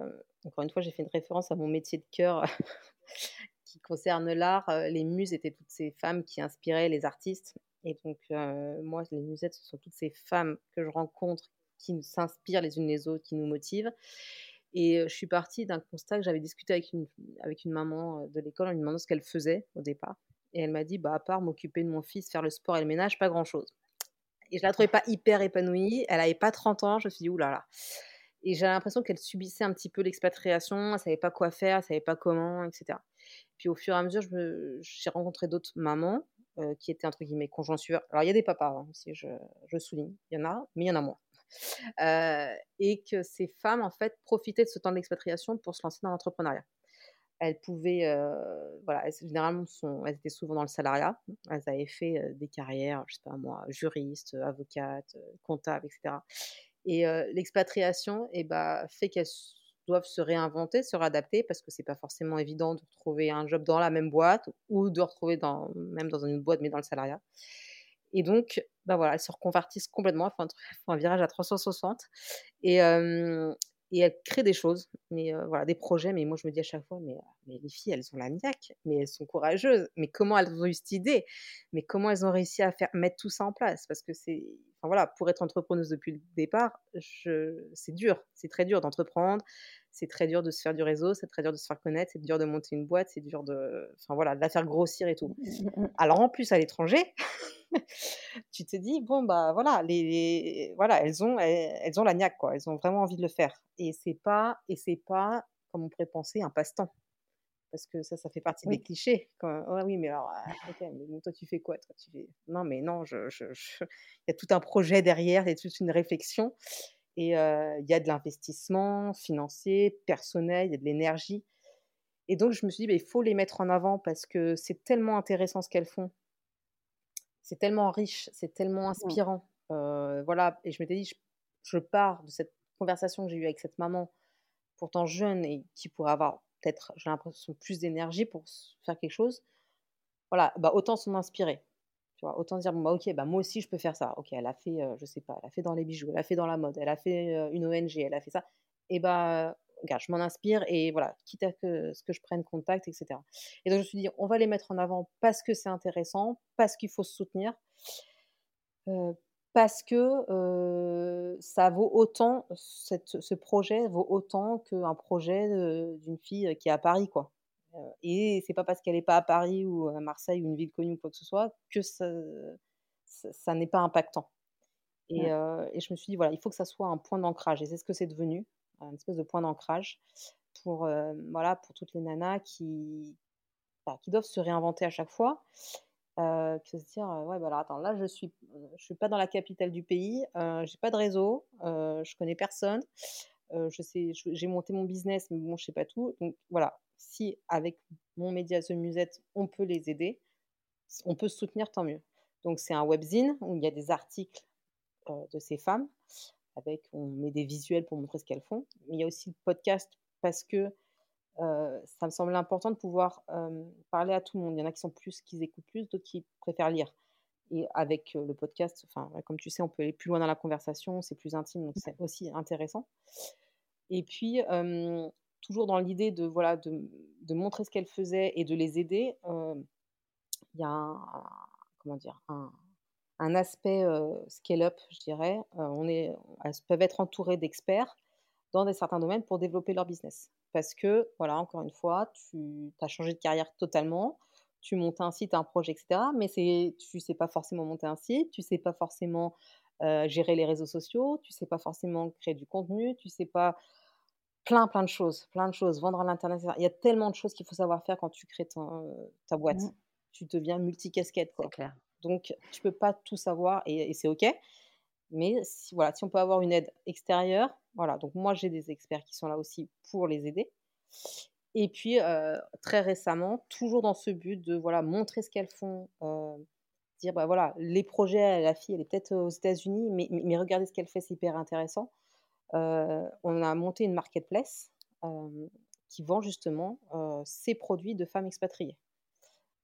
encore une fois, j'ai fait une référence à mon métier de cœur concerne l'art, euh, les muses étaient toutes ces femmes qui inspiraient les artistes. Et donc, euh, moi, les musettes, ce sont toutes ces femmes que je rencontre qui s'inspirent les unes les autres, qui nous motivent. Et euh, je suis partie d'un constat que j'avais discuté avec une, avec une maman de l'école en lui demandant ce qu'elle faisait au départ. Et elle m'a dit, bah, à part m'occuper de mon fils, faire le sport et le ménage, pas grand-chose. Et je la trouvais pas hyper épanouie. Elle avait pas 30 ans. Je me suis dit, oulala. Et j'ai l'impression qu'elle subissait un petit peu l'expatriation. Elle savait pas quoi faire, elle savait pas comment, etc. Puis au fur et à mesure, j'ai rencontré d'autres mamans euh, qui étaient entre guillemets conjoints Alors il y a des papas hein, je, je, souligne. Il y en a, mais il y en a moins. Euh, et que ces femmes, en fait, profitaient de ce temps d'expatriation pour se lancer dans l'entrepreneuriat. Elles pouvaient, euh, voilà, généralement, elles étaient souvent dans le salariat. Elles avaient fait des carrières, je sais pas moi, juristes, avocates, comptables, etc. Et l'expatriation, eh ben, fait qu'elles doivent se réinventer, se réadapter parce que c'est pas forcément évident de retrouver un job dans la même boîte ou de retrouver dans, même dans une boîte mais dans le salariat. Et donc, ben voilà, elles se reconvertissent complètement, elles font un, virage à 360. Et, elles créent des choses, mais voilà, des projets. Mais moi, je me dis à chaque fois, mais, mais les filles, elles ont la niaque, mais elles sont courageuses. Mais comment elles ont eu cette idée? Mais comment elles ont réussi à faire mettre tout ça en place? Parce que c'est, enfin voilà, pour être entrepreneuse depuis le départ, c'est dur, c'est très dur d'entreprendre, c'est très dur de se faire du réseau, c'est très dur de se faire connaître, c'est dur de monter une boîte, c'est dur de, enfin voilà, de la faire grossir et tout. Mmh, mmh, mmh. Alors en plus à l'étranger, tu te dis bon bah voilà, les, voilà, elles ont, elles, ont la niaque quoi, elles ont vraiment envie de le faire. Et c'est pas, et c'est pas comme on pourrait penser un passe-temps. Parce que ça, ça fait partie des clichés. Quand, oui, mais alors, ah, mais toi, tu fais quoi toi, tu fais... Non, mais non, je, je, il y a tout un projet derrière, il y a toute une réflexion. Et il y a de l'investissement financier, personnel, il y a de l'énergie. Et donc, je me suis dit, bah, il faut les mettre en avant parce que c'est tellement intéressant ce qu'elles font. C'est tellement riche, c'est tellement mmh. inspirant. voilà, et je m'étais dit, je, pars de cette conversation que j'ai eue avec cette maman, pourtant jeune et qui pourrait avoir peut-être, j'ai l'impression, plus d'énergie pour faire quelque chose. Voilà, bah, autant s'en inspirer autant dire, bon, bah, ok, bah, moi aussi je peux faire ça. Ok, elle a fait, je sais pas, elle a fait dans les bijoux, elle a fait dans la mode, elle a fait une ONG, elle a fait ça. Et bah, regarde, je m'en inspire et voilà, quitte à ce que je prenne contact, etc. Et donc je me suis dit, on va les mettre en avant parce que c'est intéressant, parce qu'il faut se soutenir, parce que ça vaut autant, cette, ce projet vaut autant qu'un projet d'une fille qui est à Paris, quoi et c'est pas parce qu'elle n'est pas à Paris ou à Marseille ou une ville connue ou quoi que ce soit que ça, ça, n'est pas impactant. Et, et, je me suis dit, voilà, il faut que ça soit un point d'ancrage. Et c'est ce que c'est devenu, une espèce de point d'ancrage pour, voilà, pour toutes les nanas qui, bah, qui doivent se réinventer à chaque fois. Euh, que se dire, ouais, bah alors attends, là, je suis, je suis pas dans la capitale du pays, euh, j'ai pas de réseau, euh, je connais personne, je sais, j'ai monté mon business, mais bon, je sais pas tout. Donc voilà, si avec mon média The Musette, on peut les aider, on peut se soutenir, tant mieux. Donc c'est un webzine où il y a des articles euh, de ces femmes, avec on met des visuels pour montrer ce qu'elles font. Mais il y a aussi le podcast parce que euh, ça me semble important de pouvoir euh, parler à tout le monde. Il y en a qui sont plus, qui écoutent plus, d'autres qui préfèrent lire. Et avec le podcast, comme tu sais, on peut aller plus loin dans la conversation, c'est plus intime, donc c'est aussi intéressant. Et puis, toujours dans l'idée de, voilà, de, montrer ce qu'elles faisaient et de les aider, il y a un, comment dire, un, aspect scale-up, je dirais. on est, elles peuvent être entourées d'experts dans certains domaines pour développer leur business. Parce que, voilà, encore une fois, tu as changé de carrière totalement, tu montes un site, un projet, etc. Mais tu ne sais pas forcément monter un site, tu ne sais pas forcément gérer les réseaux sociaux, tu ne sais pas forcément créer du contenu, tu ne sais pas plein, plein de choses, plein de choses, vendre à l'international. Il y a tellement de choses qu'il faut savoir faire quand tu crées ta boîte. Mmh. Tu deviens multicasquette, quoi. Clair. Donc, tu peux pas tout savoir et, c'est OK. Mais si, voilà, si on peut avoir une aide extérieure, voilà. Donc, moi, j'ai des experts qui sont là aussi pour les aider. Et puis, très récemment, toujours dans ce but de voilà, montrer ce qu'elles font, dire bah voilà, les projets, la fille, elle est peut-être aux États-Unis, mais, mais regardez ce qu'elle fait, c'est hyper intéressant on a monté une marketplace qui vend justement ces produits de femmes expatriées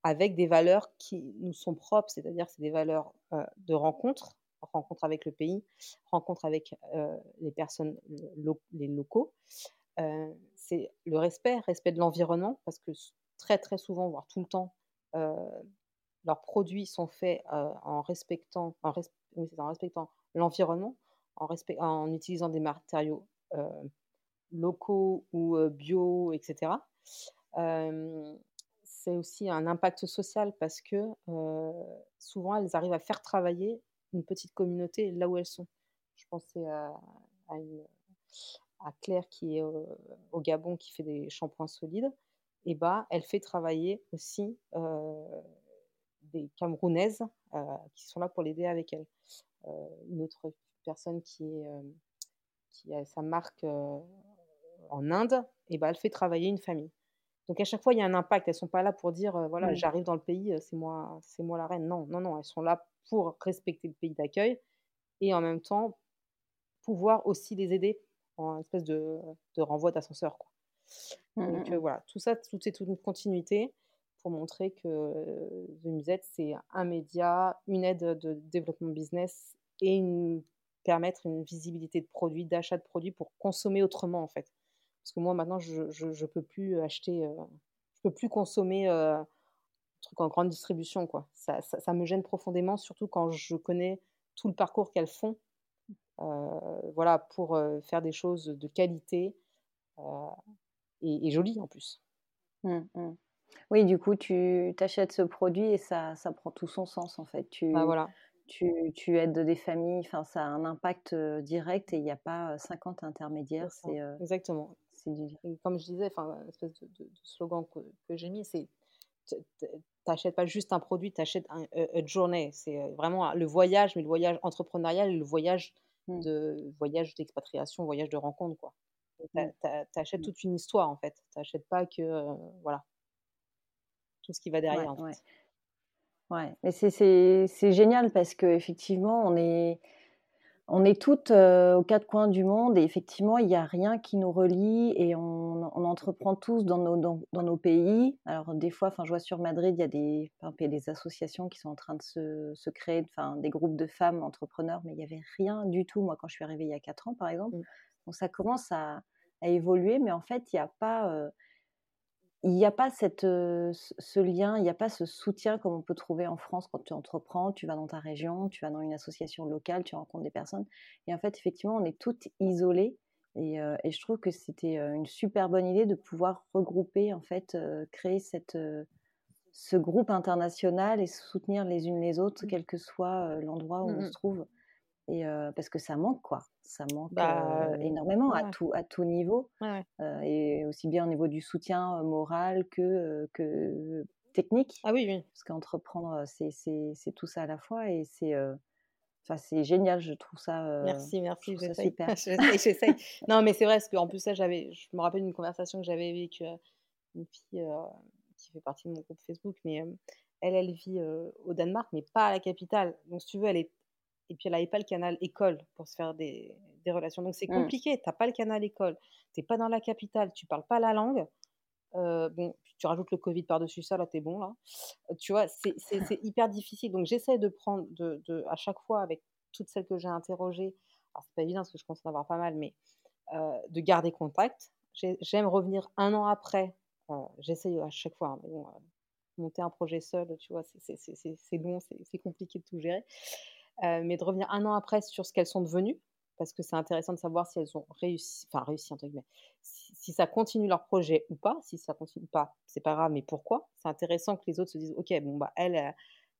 avec des valeurs qui nous sont propres, c'est-à-dire c'est des valeurs de rencontre, rencontre avec le pays, rencontre avec les personnes, les locaux. c'est le respect, respect de l'environnement, parce que très très souvent, voire tout le temps, leurs produits sont faits en respectant, en respectant l'environnement, en, en utilisant des matériaux locaux ou bio, etc. c'est aussi un impact social parce que souvent elles arrivent à faire travailler une petite communauté là où elles sont. Je pensais à, à, Claire qui est au Gabon qui fait des shampoings solides. Et bah, elle fait travailler aussi des Camerounaises qui sont là pour l'aider avec elle. une autre personne qui, est, euh, qui a sa marque euh, en Inde, et ben, elle fait travailler une famille. Donc à chaque fois, il y a un impact. Elles sont pas là pour dire, euh, voilà, j'arrive dans le pays, c'est moi, c'est moi la reine. Non, non, non. Elles sont là pour respecter le pays d'accueil et en même temps pouvoir aussi les aider en espèce de, de renvoi d'ascenseur. Quoi. Mmh, Donc mmh, mmh. voilà, tout ça, tout c'est toute une continuité pour montrer que The Musette, c'est un média, une aide de développement business et une permettre une visibilité de produits, d'achat de produits pour consommer autrement en fait. Parce que moi maintenant je je, peux plus acheter, euh, je peux plus consommer euh, truc en grande distribution quoi. Ça, ça, me gêne profondément, surtout quand je connais tout le parcours qu'elles font, euh, voilà pour faire des choses de qualité et, et jolies en plus. Mmh, mmh. Oui, du coup, tu achètes ce produit et ça, ça prend tout son sens en fait. Tu, bah, voilà. tu, tu aides des familles, enfin, ça a un impact direct et il n'y a pas 50 intermédiaires. C'est Exactement. Comme je disais, enfin, l'espèce de, de, slogan que, que j'ai mis, c'est t'achètes pas juste un produit, tu achètes un, une journée. C'est vraiment le voyage, mais le voyage entrepreneurial et le voyage mmh. de voyage d'expatriation, voyage de rencontre, quoi. Tu mmh. achètes mmh. toute une histoire en fait. Tu n'achètes pas que voilà tout ce qui va derrière. Ouais, ouais. mais c'est génial parce qu'effectivement, on est, on est toutes aux quatre coins du monde et effectivement, il n'y a rien qui nous relie et on, on entreprend tous dans nos, dans, nos, pays. Alors, des fois, je vois sur Madrid, il y, a des, des associations qui sont en train de se, se créer, des groupes de femmes entrepreneurs, mais il n'y avait rien du tout, moi, quand je suis arrivée il y a quatre ans, par exemple. Mmh. Donc, ça commence à, à, évoluer, mais en fait, il n'y a pas il n'y a pas cette, ce lien, il n'y a pas ce soutien comme on peut trouver en France quand tu entreprends, tu vas dans ta région, tu vas dans une association locale, tu rencontres des personnes. Et en fait, effectivement, on est toutes isolées. Et, et je trouve que c'était une super bonne idée de pouvoir regrouper, en fait, créer cette, ce groupe international et soutenir les unes les autres, mmh. quel que soit l'endroit où on mmh se trouve. Et parce que ça manque, quoi. Ça manque bah, énormément à, tout, à tout niveau. et aussi bien au niveau du soutien moral que, que technique. Ah oui, oui. Parce qu'entreprendre, c'est tout ça à la fois. Et c'est enfin, c'est génial, je trouve ça. merci, merci. Ça super. J'essaye. non, mais c'est vrai, parce qu'en plus, ça, j'avais, je me rappelle d'une conversation que j'avais avec une fille qui fait partie de mon groupe Facebook, mais elle, elle vit au Danemark, mais pas à la capitale. Donc, si tu veux, elle est et puis elle n'avait pas le canal école pour se faire des, des relations. Donc c'est mmh. compliqué, tu n'as pas le canal école, tu n'es pas dans la capitale, tu parles pas la langue. Euh, bon, tu rajoutes le Covid par-dessus ça, là, tu es bon, là. Euh, tu vois, c'est hyper difficile. Donc j'essaie de prendre, de, de, à chaque fois, avec toutes celles que j'ai interrogées, alors c'est pas évident parce que je pense en avoir pas mal, mais euh, de garder contact. J'aime revenir un an après. J'essaie à chaque fois, hein, mais bon, monter un projet seul, tu vois, c'est long, c'est compliqué de tout gérer. Euh, mais de revenir un an après sur ce qu'elles sont devenues, parce que c'est intéressant de savoir si elles ont réussi, enfin réussi entre guillemets, si, ça continue leur projet ou pas. Si ça continue pas, c'est pas grave, mais pourquoi? C'est intéressant que les autres se disent, ok, bon bah elle,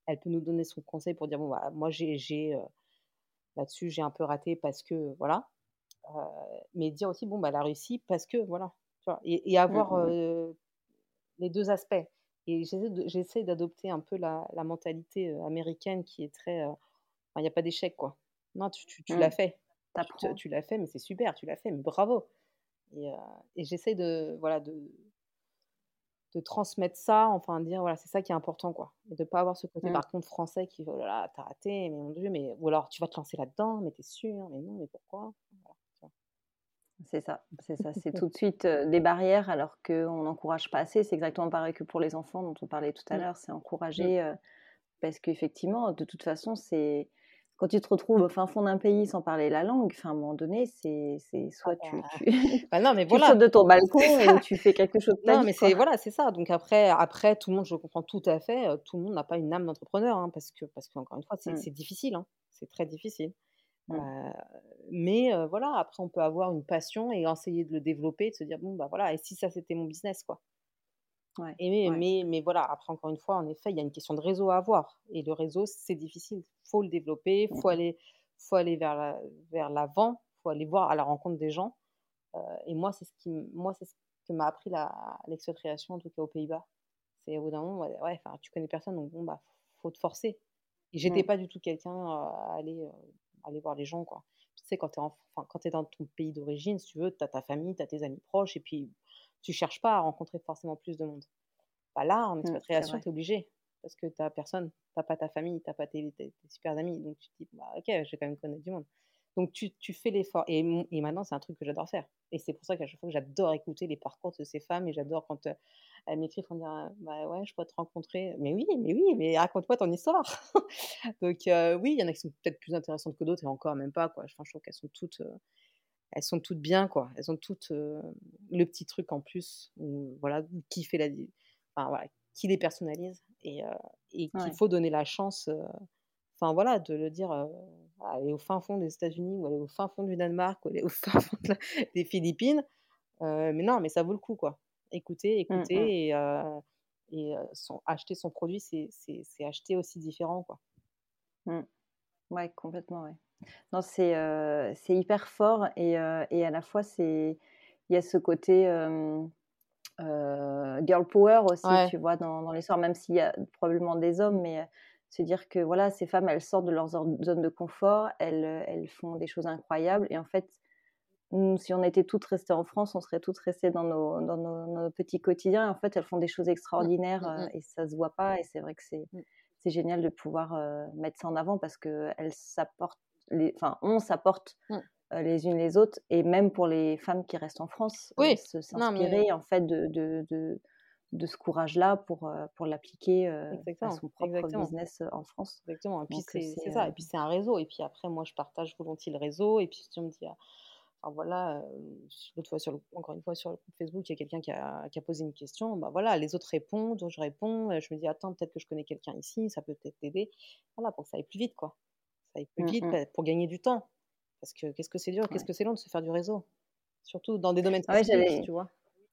elle peut nous donner son conseil pour dire bon bah moi j'ai euh, là-dessus j'ai un peu raté parce que voilà, euh, mais dire aussi bon bah elle a réussi parce que voilà, tu vois, et, avoir mmh. les deux aspects. Et j'essaie d'adopter un peu la, la mentalité américaine qui est très il n'y a pas d'échec, quoi. Non, tu, tu, l'as mmh. fait. Tu, tu l'as fait, mais c'est super, tu l'as fait, mais bravo. Et, euh, et j'essaie de, voilà, de, de transmettre ça, enfin, dire, voilà, c'est ça qui est important, quoi. Et de ne pas avoir ce côté, mmh. par contre, français qui, oh là là, t'as raté, mais mon Dieu, mais, ou alors tu vas te lancer là-dedans, mais t'es sûr, mais non, mais pourquoi? C'est ça, c'est ça, c'est tout de suite des barrières alors qu'on n'encourage pas assez. C'est exactement pareil que pour les enfants dont on parlait tout à mmh. l'heure, c'est encourager parce qu'effectivement, de toute façon, c'est quand tu te retrouves au fin fond d'un pays sans parler la langue, à un moment donné, c'est soit tu, ah tu, bah non, mais voilà. sautes de ton balcon et tu fais quelque chose de Non, mais c'est voilà, c'est ça. Donc après, après, tout le monde, je comprends tout à fait, tout le monde n'a pas une âme d'entrepreneur, hein, parce que parce qu'encore une fois, c'est mmh. difficile, hein, c'est très difficile. Mmh. Euh, mais euh, voilà, après, on peut avoir une passion et essayer de le développer, de se dire bon bah voilà, et si ça c'était mon business quoi. Et mais, mais, voilà, après encore une fois, en effet, il y a une question de réseau à avoir. Et le réseau, c'est difficile faut le développer, faut aller, faut aller vers la, vers l'avant, faut aller voir à la rencontre des gens. Euh, et moi, c'est ce qui, moi, c'est ce que m'a appris l'expatriation, en tout cas aux Pays-Bas. C'est au bout d'un moment, ouais, tu connais personne, donc bon, bah, faut te forcer. Et j'étais pas du tout quelqu'un à aller, euh, aller voir les gens, quoi. Tu sais, quand tu es, quand es dans ton pays d'origine, si tu veux, tu as ta famille, tu as tes amis proches, et puis tu cherches pas à rencontrer forcément plus de monde. Bah là, en mmh, expatriation, tu es obligé parce que tu n'as personne, tu n'as pas ta famille, tu n'as pas tes, super amis. Donc tu te dis, bah, ok, je vais quand même connaître du monde. Donc tu, tu fais l'effort. Et, et, maintenant, c'est un truc que j'adore faire. Et c'est pour ça qu'à chaque fois, j'adore écouter les parcours de ces femmes et j'adore quand elles m'écrivent en disant bah ouais, je pourrais te rencontrer. Mais oui, mais oui, mais raconte-moi ton histoire. Donc oui, il y en a qui sont peut-être plus intéressantes que d'autres et encore même pas quoi. Enfin, je trouve qu'elles sont toutes elles sont toutes bien quoi. Elles ont toutes le petit truc en plus voilà qui fait la enfin voilà, qui les personnalise et, et qu'il faut donner la chance enfin voilà de le dire aller au fin fond des États-Unis ou aller au fin fond du Danemark ou aller au fin fond des Philippines mais non mais ça vaut le coup quoi écouter mmh, mmh. et et son, acheter son produit c'est acheter aussi différent quoi mmh. ouais complètement ouais non, c'est c'est hyper fort et, et, à la fois, c'est il y a ce côté girl power aussi, tu vois, dans, dans l'histoire, même s'il y a probablement des hommes, mais se dire que voilà, ces femmes, elles sortent de leur zone de confort, elles, elles font des choses incroyables et en fait, nous, si on était toutes restées en France, on serait toutes restées dans nos, dans nos, petits quotidiens. Et en fait, elles font des choses mmh, extraordinaires mmh, mmh. et ça se voit pas. Et c'est vrai que c'est c'est génial de pouvoir mettre ça en avant parce qu'elles s'apportent enfin, on s'apporte mmh. les unes les autres, et même pour les femmes qui restent en France, oui. s'inspirer en fait de, de, de, de ce courage-là pour, pour l'appliquer à son propre business en France. Exactement. Et puis c'est ça. Et puis c'est un réseau. Et puis après, moi, je partage volontiers le réseau. Et puis si on me dit, ah, enfin voilà, l'autre fois sur encore une fois sur le groupe Facebook, il y a quelqu'un qui a, qui a, posé une question. Bah voilà, les autres répondent, je réponds. Je me dis, attends, peut-être que je connais quelqu'un ici, ça peut peut-être t'aider. Voilà, pour que ça aille plus vite, quoi aille plus mmh, vite mmh. pour gagner du temps. Parce que qu'est-ce que c'est dur, qu'est-ce que c'est long de se faire du réseau. Surtout dans des domaines spécifiques, tu vois.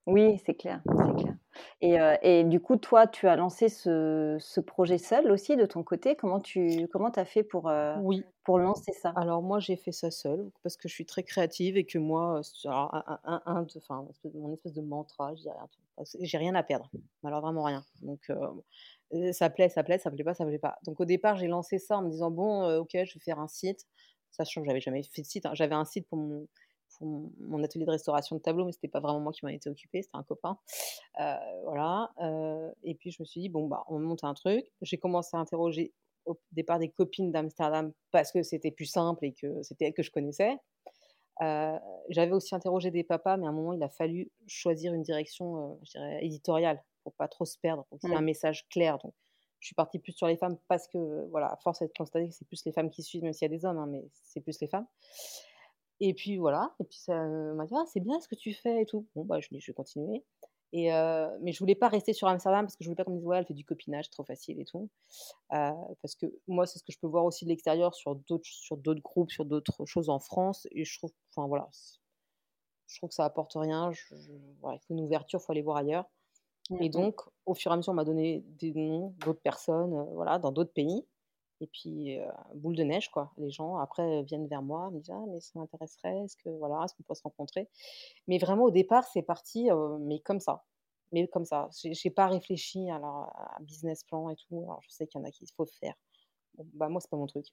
Oui, c'est clair, c'est clair. Et, euh, et, du coup, toi, tu as lancé ce, ce, projet seul aussi de ton côté? Comment tu comment as fait pour, euh, oui. pour lancer ça? Alors moi, j'ai fait ça seul parce que je suis très créative et que moi, un, un, un, enfin, mon espèce de mantra, j'ai rien à perdre. Alors vraiment rien. Donc euh, ça plaît, ça plaît, ça plaît pas, ça plaît pas. Donc au départ, j'ai lancé ça en me disant bon, ok, je vais faire un site. Sachant que j'avais jamais fait de site. Hein. J'avais un site pour mon, atelier de restauration de tableaux, mais c'était pas vraiment moi qui m'en étais occupée, c'était un copain. Euh, voilà. Euh, et puis je me suis dit, bon, bah, on monte un truc. J'ai commencé à interroger au départ des copines d'Amsterdam parce que c'était plus simple et que c'était elles que je connaissais. Euh, j'avais aussi interrogé des papas, mais à un moment, il a fallu choisir une direction, éditoriale pour pas trop se perdre, pour qu'il y ait un message clair. Donc, je suis partie plus sur les femmes parce que, voilà, à force d'être constaté que c'est plus les femmes qui suivent, même s'il y a des hommes, hein, mais c'est plus les femmes. Et puis voilà, et puis ça m'a dit: «Ah, c'est bien ce que tu fais et tout». Bon, bah, je dis: «Je vais continuer» et heu, mais je voulais pas rester sur Amsterdam parce que je voulais pas qu'on me dise: «Ouais, elle fait du copinage, trop facile et tout». Heu, parce que moi, c'est ce que je peux voir aussi de l'extérieur sur d'autres sur d'autres groupes, sur d'autres choses en France et je trouve enfin voilà, je trouve que ça apporte rien. Je il faut une ouverture, il faut aller voir ailleurs et donc au fur et à mesure, on m'a donné des noms d'autres personnes, voilà, dans d'autres pays et puis, boule de neige, quoi. Les gens, après, viennent vers moi, me disent «Ah, mais ça m'intéresserait, est-ce que, voilà, est-ce qu'on peut se rencontrer?» Mais vraiment, au départ, c'est parti, mais comme ça. Mais comme ça. J'ai n'ai pas réfléchi à un business plan et tout. Alors, je sais qu'il y en a qui il faut faire. Bon, bah, moi, c'est pas mon truc.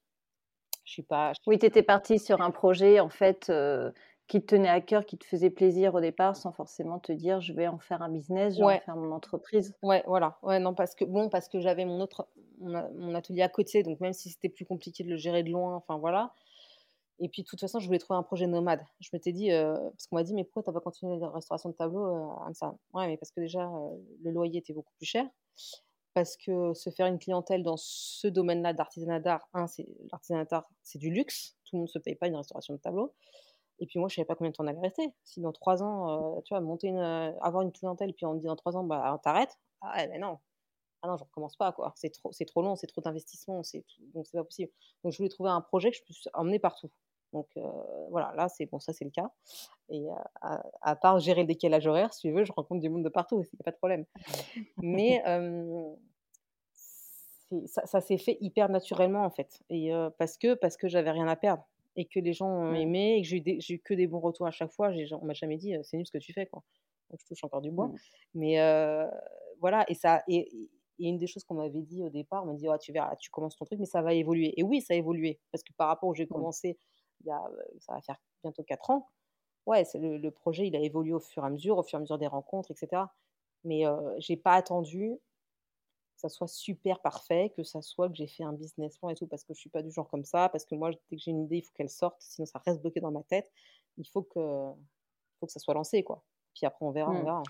Je suis pas. Oui, tu étais partie sur un projet, en fait, qui te tenait à cœur, qui te faisait plaisir au départ, sans forcément te dire je vais en faire un business, je vais en faire mon entreprise. Ouais, voilà. Ouais, non, parce que bon, parce que j'avais mon autre, mon, atelier à côté, donc même si c'était plus compliqué de le gérer de loin, enfin voilà. Et puis de toute façon, je voulais trouver un projet nomade. Je m'étais dit, euh, parce qu'on m'a dit, mais pourquoi tu n'as pas continué la restauration de tableaux euh, ça Ouais, mais parce que déjà, euh, le loyer était beaucoup plus cher. Parce que se faire une clientèle dans ce domaine-là d'artisanat d'art, un, c'est l'artisanat d'art, c'est du luxe. Tout le monde ne se paye pas une restauration de tableaux. Et puis moi, je savais pas combien de temps on allait rester. Si dans trois ans, euh, tu vois, monter une, euh, avoir une clientèle, puis on me dit dans trois ans, bah, t'arrêtes? Ah ouais, mais non. Ah non, je recommence pas, quoi. C'est trop, c'est trop long, c'est trop d'investissement, c'est donc c'est pas possible. Donc je voulais trouver un projet que je puisse emmener partout. Donc euh, voilà, là, c'est bon, ça c'est le cas. Et à, part gérer le décalage horaire, si tu veux, je rencontre du monde de partout, il n'y a pas de problème. Mais ça, ça s'est fait hyper naturellement en fait. Et parce que parce que j'avais rien à perdre et que les gens ont aimé et que j'ai eu, eu, que des bons retours à chaque fois. On m'a jamais dit c'est nul ce que tu fais. Quoi. Donc, je touche encore du bois. Mmh. Mais voilà, et, ça, et, une des choses qu'on m'avait dit au départ, on m'a dit tu verras, tu commences ton truc, mais ça va évoluer. Et oui, ça a évolué. Parce que par rapport où j'ai commencé, il y a, ça va faire bientôt 4 ans, ouais, le, le, projet il a évolué au fur et à mesure, au fur et à mesure des rencontres, etc. Mais j'ai pas attendu ça soit super parfait, que ça soit que j'ai fait un business plan et tout, parce que je suis pas du genre comme ça, parce que moi, dès que j'ai une idée, il faut qu'elle sorte, sinon ça reste bloqué dans ma tête. Il faut que, faut que ça soit lancé, quoi. Puis après, on verra, on Mmh. verra.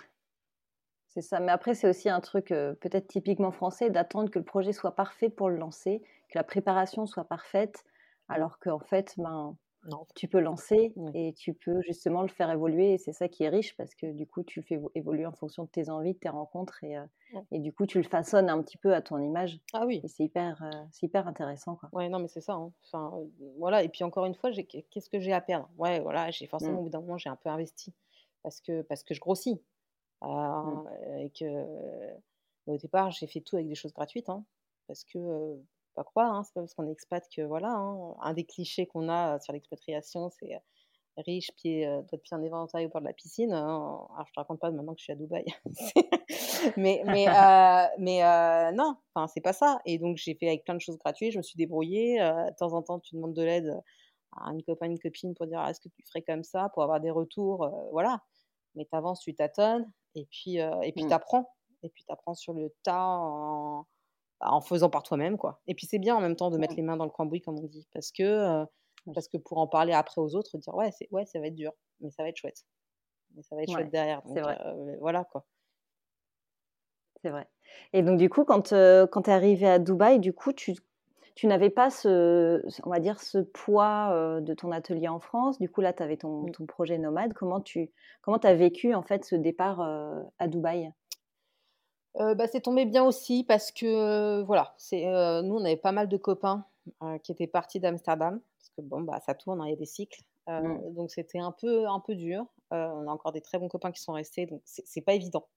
C'est ça, mais après, c'est aussi un truc euh, peut-être typiquement français d'attendre que le projet soit parfait pour le lancer, que la préparation soit parfaite, alors qu'en fait, ben, Non. tu peux lancer Oui. et tu peux justement le faire évoluer. Et c'est ça qui est riche parce que du coup, tu le fais évo- évoluer en fonction de tes envies, de tes rencontres et, euh, et du coup, tu le façonnes un petit peu à ton image. Ah oui. Et c'est hyper, euh, c'est hyper intéressant, quoi. Ouais, non, mais c'est ça. hein. Enfin, euh, voilà. Et puis encore une fois, j'ai- qu'est-ce que j'ai à perdre? Ouais, voilà, j'ai forcément, Mm. au bout d'un moment, j'ai un peu investi parce que, parce que je grossis. Mm. Euh, et que, au départ, j'ai fait tout avec des choses gratuites, hein, parce que, pas croire, hein, c'est pas parce qu'on est expat que voilà. hein. un des clichés qu'on a sur l'expatriation, c'est euh, riche, pied, euh, doigts de pied en éventail au bord de la piscine. hein. Alors, je te raconte pas maintenant que je suis à Dubaï. mais mais, euh, mais euh, non, enfin, c'est pas ça. Et donc, j'ai fait avec plein de choses gratuites, je me suis débrouillée. euh, de temps en temps, tu demandes de l'aide à une copain, une copine pour dire «Ah, est-ce que tu ferais comme ça, pour avoir des retours, euh, voilà. Mais tu avances, tu tâtonnes, et puis euh, et puis Mm. t'apprends. Et puis t'apprends sur le tas en, en faisant par toi-même, quoi. Et puis c'est bien en même temps de mettre les mains dans le cambouis, comme on dit, parce que, euh, parce que pour en parler après aux autres, dire ouais, c'est, ouais, ça va être dur, mais ça va être chouette. Mais ça va être Ouais, chouette derrière. c'est Donc vrai. euh, voilà, quoi. C'est vrai. Et donc, du coup, quand, euh, quand tu es arrivé à Dubaï, du coup, tu, tu n'avais pas ce, on va dire, ce poids de ton atelier en France. Du coup, là, tu avais ton, Mm. ton projet nomade. Comment tu comment as vécu, en fait, ce départ à Dubaï? Euh, bah, c'est tombé bien aussi parce que euh, voilà, c'est euh, nous on avait pas mal de copains qui étaient partis d'Amsterdam parce que bon bah ça tourne, hein, il y a des cycles, Mm. donc c'était un peu un peu dur. On a encore des très bons copains qui sont restés, donc c'est pas évident.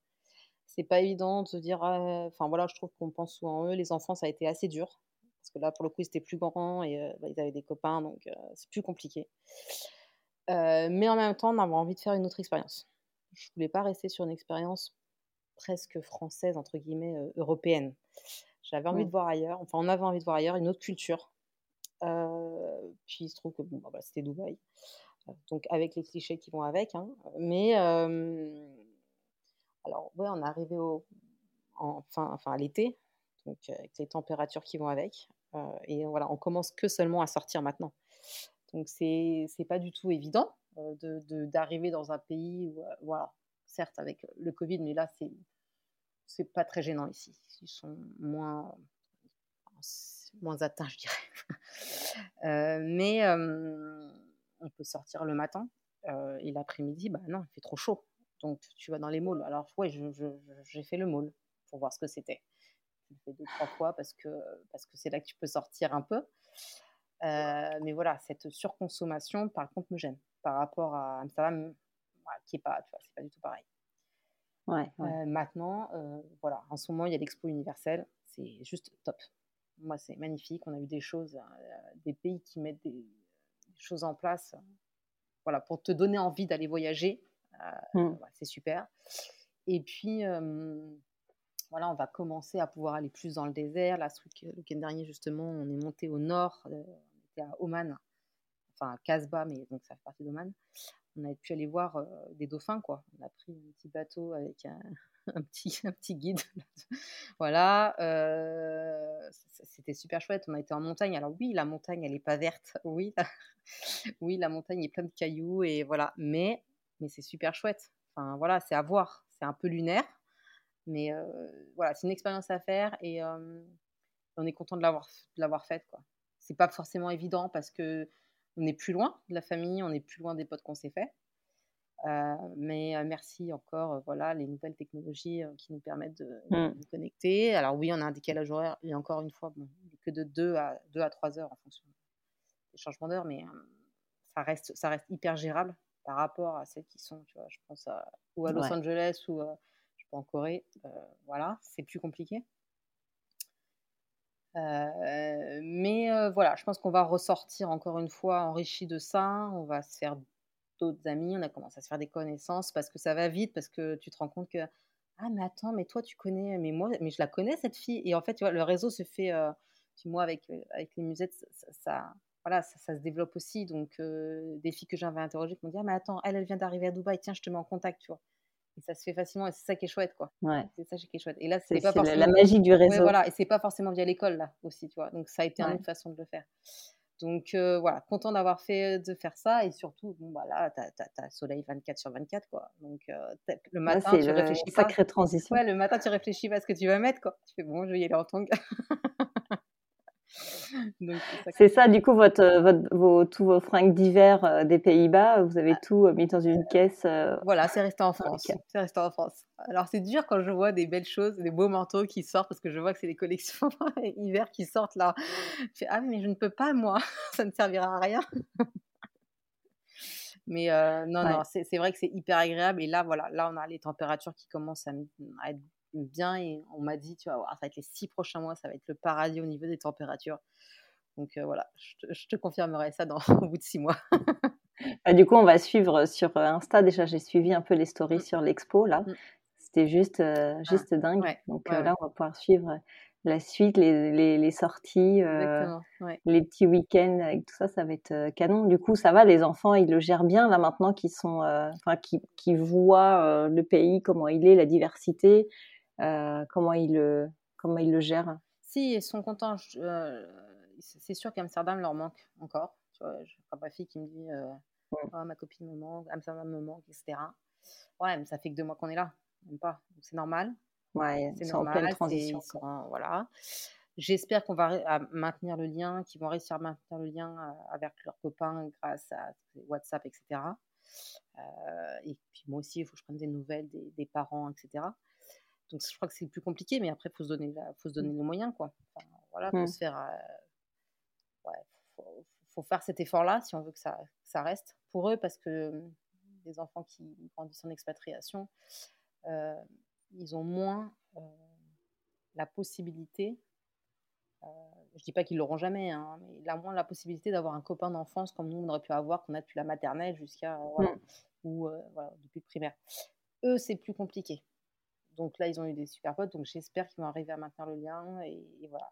C'est pas évident de se dire, enfin voilà, je trouve qu'on pense souvent en eux. Les enfants ça a été assez dur parce que là pour le coup ils étaient plus grands et bah, ils avaient des copains, donc c'est plus compliqué. Mais en même temps, on avait envie de faire une autre expérience. Je voulais pas rester sur une expérience presque française, entre guillemets, euh, européenne. J'avais envie de voir ailleurs, enfin on avait envie de voir ailleurs, une autre culture. Euh, puis il se trouve que bon, bah, bah, c'était Dubaï, Euh, donc avec les clichés qui vont avec. hein. Mais alors ouais, on est arrivé au, en fin, enfin à l'été, donc avec les températures qui vont avec. Et voilà, on commence que seulement à sortir maintenant. Donc c'est pas du tout évident euh, de de- d'arriver dans un pays où, voilà, certes avec le Covid, mais là c'est c'est pas très gênant ici. Ils sont moins moins atteints, je dirais. Euh, mais euh, on peut sortir le matin euh, et l'après-midi, bah non, il fait trop chaud. Donc tu vas dans les malls. Alors ouais, j'ai fait le mall pour voir ce que c'était. Je le fais deux trois fois parce que parce que c'est là que tu peux sortir un peu. Mais voilà, cette surconsommation, par contre, me gêne par rapport à Amsterdam, voilà, qui est pas, tu vois, c'est pas du tout pareil. Ouais, ouais. Euh, maintenant, euh, voilà, en ce moment, il y a l'Expo universelle, c'est juste top. Moi, c'est magnifique. On a eu des choses, euh, des pays qui mettent des, des choses en place, voilà, pour te donner envie d'aller voyager. Mm. c'est super. Et puis, voilà, on va commencer à pouvoir aller plus dans le désert. Là, ce week-end dernier, justement, on est monté au nord, euh, on était à Oman, enfin à Casbah, mais donc ça fait partie d'Oman. On a pu aller voir euh, des dauphins, quoi. On a pris un petit bateau avec un, petit, guide. voilà, euh, c'était super chouette. On a été en montagne. Alors oui, la montagne, elle n'est pas verte. Oui, oui, la montagne est pleine de cailloux et voilà. Mais, mais c'est super chouette. Enfin voilà, c'est à voir. C'est un peu lunaire, mais euh, voilà, c'est une expérience à faire et on est content de l'avoir, de l'avoir faite, quoi. C'est pas forcément évident parce que on est plus loin de la famille, on est plus loin des potes qu'on s'est fait. Euh, mais euh, merci encore, euh, voilà, les nouvelles technologies qui nous permettent de, Mm. nous connecter. Alors oui, on a un décalage horaire, et encore une fois, bon, que de 2 à, 2 à 3 heures en fonction des changements d'heure, mais euh, ça, reste, ça reste hyper gérable par rapport à celles qui sont, tu vois, je pense à, ou à Los Ouais. Angeles ou euh, je sais pas, en Corée. Voilà, c'est plus compliqué. Euh, mais euh, voilà, je pense qu'on va ressortir encore une fois enrichi de ça. On va se faire d'autres amis, on a commencé à se faire des connaissances parce que ça va vite, parce que tu te rends compte que ah mais attends, mais toi tu connais, mais moi, mais je la connais cette fille. Et en fait, tu vois, le réseau se fait. euh, puis moi avec avec les musettes, ça, voilà, ça, ça se développe aussi. Donc des filles que j'avais interrogées qui m'ont dit ah mais attends, elle elle vient d'arriver à Dubaï, tiens je te mets en contact, tu vois. Et ça se fait facilement et c'est ça qui est chouette, quoi. Ouais. C'est ça qui est chouette. Et là, C'est pas forcément. la magie du Ouais, réseau. voilà, et c'est pas forcément via l'école, là, aussi, tu vois. Donc, ça a été une Ouais. autre façon de le faire. Donc, euh, voilà, content d'avoir fait, de faire ça. Et surtout, bon, bah là, t'as, soleil 24 sur 24, quoi. Donc, euh, le matin, tu le réfléchis pas. sacrée transition. Ouais, le matin, tu réfléchis pas à ce que tu vas mettre, quoi. Tu fais, bon, je vais y aller en tongs. C'est ça du coup, votre, euh, votre, vos, tous vos fringues d'hiver euh, des Pays-Bas, vous Ah. avez tout euh, mis dans une caisse. euh, Voilà, c'est resté en France. C'est resté en France. Alors, c'est dur quand je vois des belles choses, des beaux manteaux qui sortent, parce que je vois que c'est des collections hiver qui sortent là. Je fais, ah, mais je ne peux pas, moi. Ça ne servira à rien. Mais euh, non, Ouais. non, c'est c'est vrai que c'est hyper agréable. Et là, voilà, là, on a les températures qui commencent à, être bien. Et on m'a dit, tu vas voir, ça va être les six prochains mois, ça va être le paradis au niveau des températures. Donc euh, voilà, je te, je te confirmerai ça dans, au bout de six mois. Bah, du coup, on va suivre sur euh, Insta. Déjà, j'ai suivi un peu les stories Mm. sur l'expo là. Mm. C'était juste, euh, juste dingue. ouais, Donc ouais. là, on va pouvoir suivre la suite, les, les, les sorties, euh. Ouais. les petits week-ends avec tout ça, ça va être euh, canon. Du coup, ça va, les enfants, ils le gèrent bien là maintenant, qu'ils sont, euh, enfin, qui, qui voient euh, le pays, comment il est, la diversité, comment ils le, comment ils le gèrent. Si, ils sont contents. c'est sûr qu'Amsterdam leur manque encore. Tu vois, vois ma fille qui me dit. Ah, ma copine me manque, Amsterdam me manque, etc. Ouais, mais ça fait que deux mois qu'on est là. Même pas. Donc c'est normal. Ouais, C'est sont en normal. pleine transition. ils sont en- voilà. J'espère qu'on va maintenir le lien, qu'ils vont réussir à maintenir le lien euh, avec leurs copains grâce à WhatsApp, etc. Euh, et puis moi aussi, il faut que je prenne des nouvelles des, des parents, etc. Donc je crois que c'est plus compliqué, mais après, il faut se donner, la- faut se donner les moyens, quoi. Enfin, voilà, faut Mm. se faire, euh, ouais, faut, faut faire cet effort-là si on veut que ça, que ça reste pour eux, parce que euh, les enfants qui grandissent en expatriation, euh, ils ont moins euh, la possibilité. euh, je dis pas qu'ils l'auront jamais, hein, mais il a moins la possibilité d'avoir un copain d'enfance comme nous on aurait pu avoir, qu'on a depuis la maternelle jusqu'à euh, voilà, Mm. ou voilà, depuis le primaire. Eux, c'est plus compliqué. Donc là, ils ont eu des super potes, donc j'espère qu'ils vont arriver à maintenir le lien et, et voilà.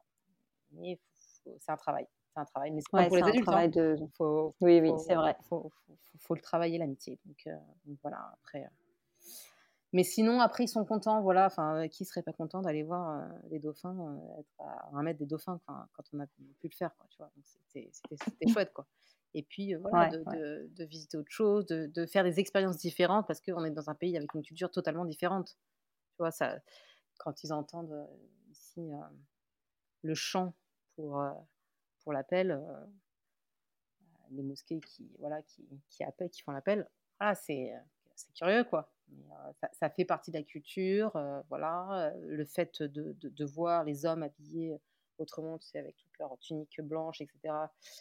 Mais c'est un travail, c'est un travail. Mais c'est Ouais, pour les adultes, hein. de. Faut, Oui, oui, c'est vrai. faut, faut, faut- faut le travailler l'amitié. Donc, euh, donc voilà. Après. euh. Mais sinon, après, ils sont contents. Voilà. Enfin, qui serait pas content d'aller voir euh, les dauphins, euh, être à un mètre des dauphins, quand on a pu le faire, quoi. Tu vois. C'était, chouette, quoi. Et puis euh, voilà, Ouais, de, ouais. de, de visiter autre chose, de, de faire des expériences différentes parce qu'on est dans un pays avec une culture totalement différente. Tu vois, ça, quand ils entendent ici euh, le chant pour, euh, pour l'appel, euh, les mosquées qui, voilà, qui, qui appellent, qui font l'appel, euh, c'est curieux, quoi. Mais, euh, ça, ça fait partie de la culture, euh, voilà. euh, le fait de, de, de voir les hommes habillés autrement, tu sais, avec toute leur tunique blanche, etc.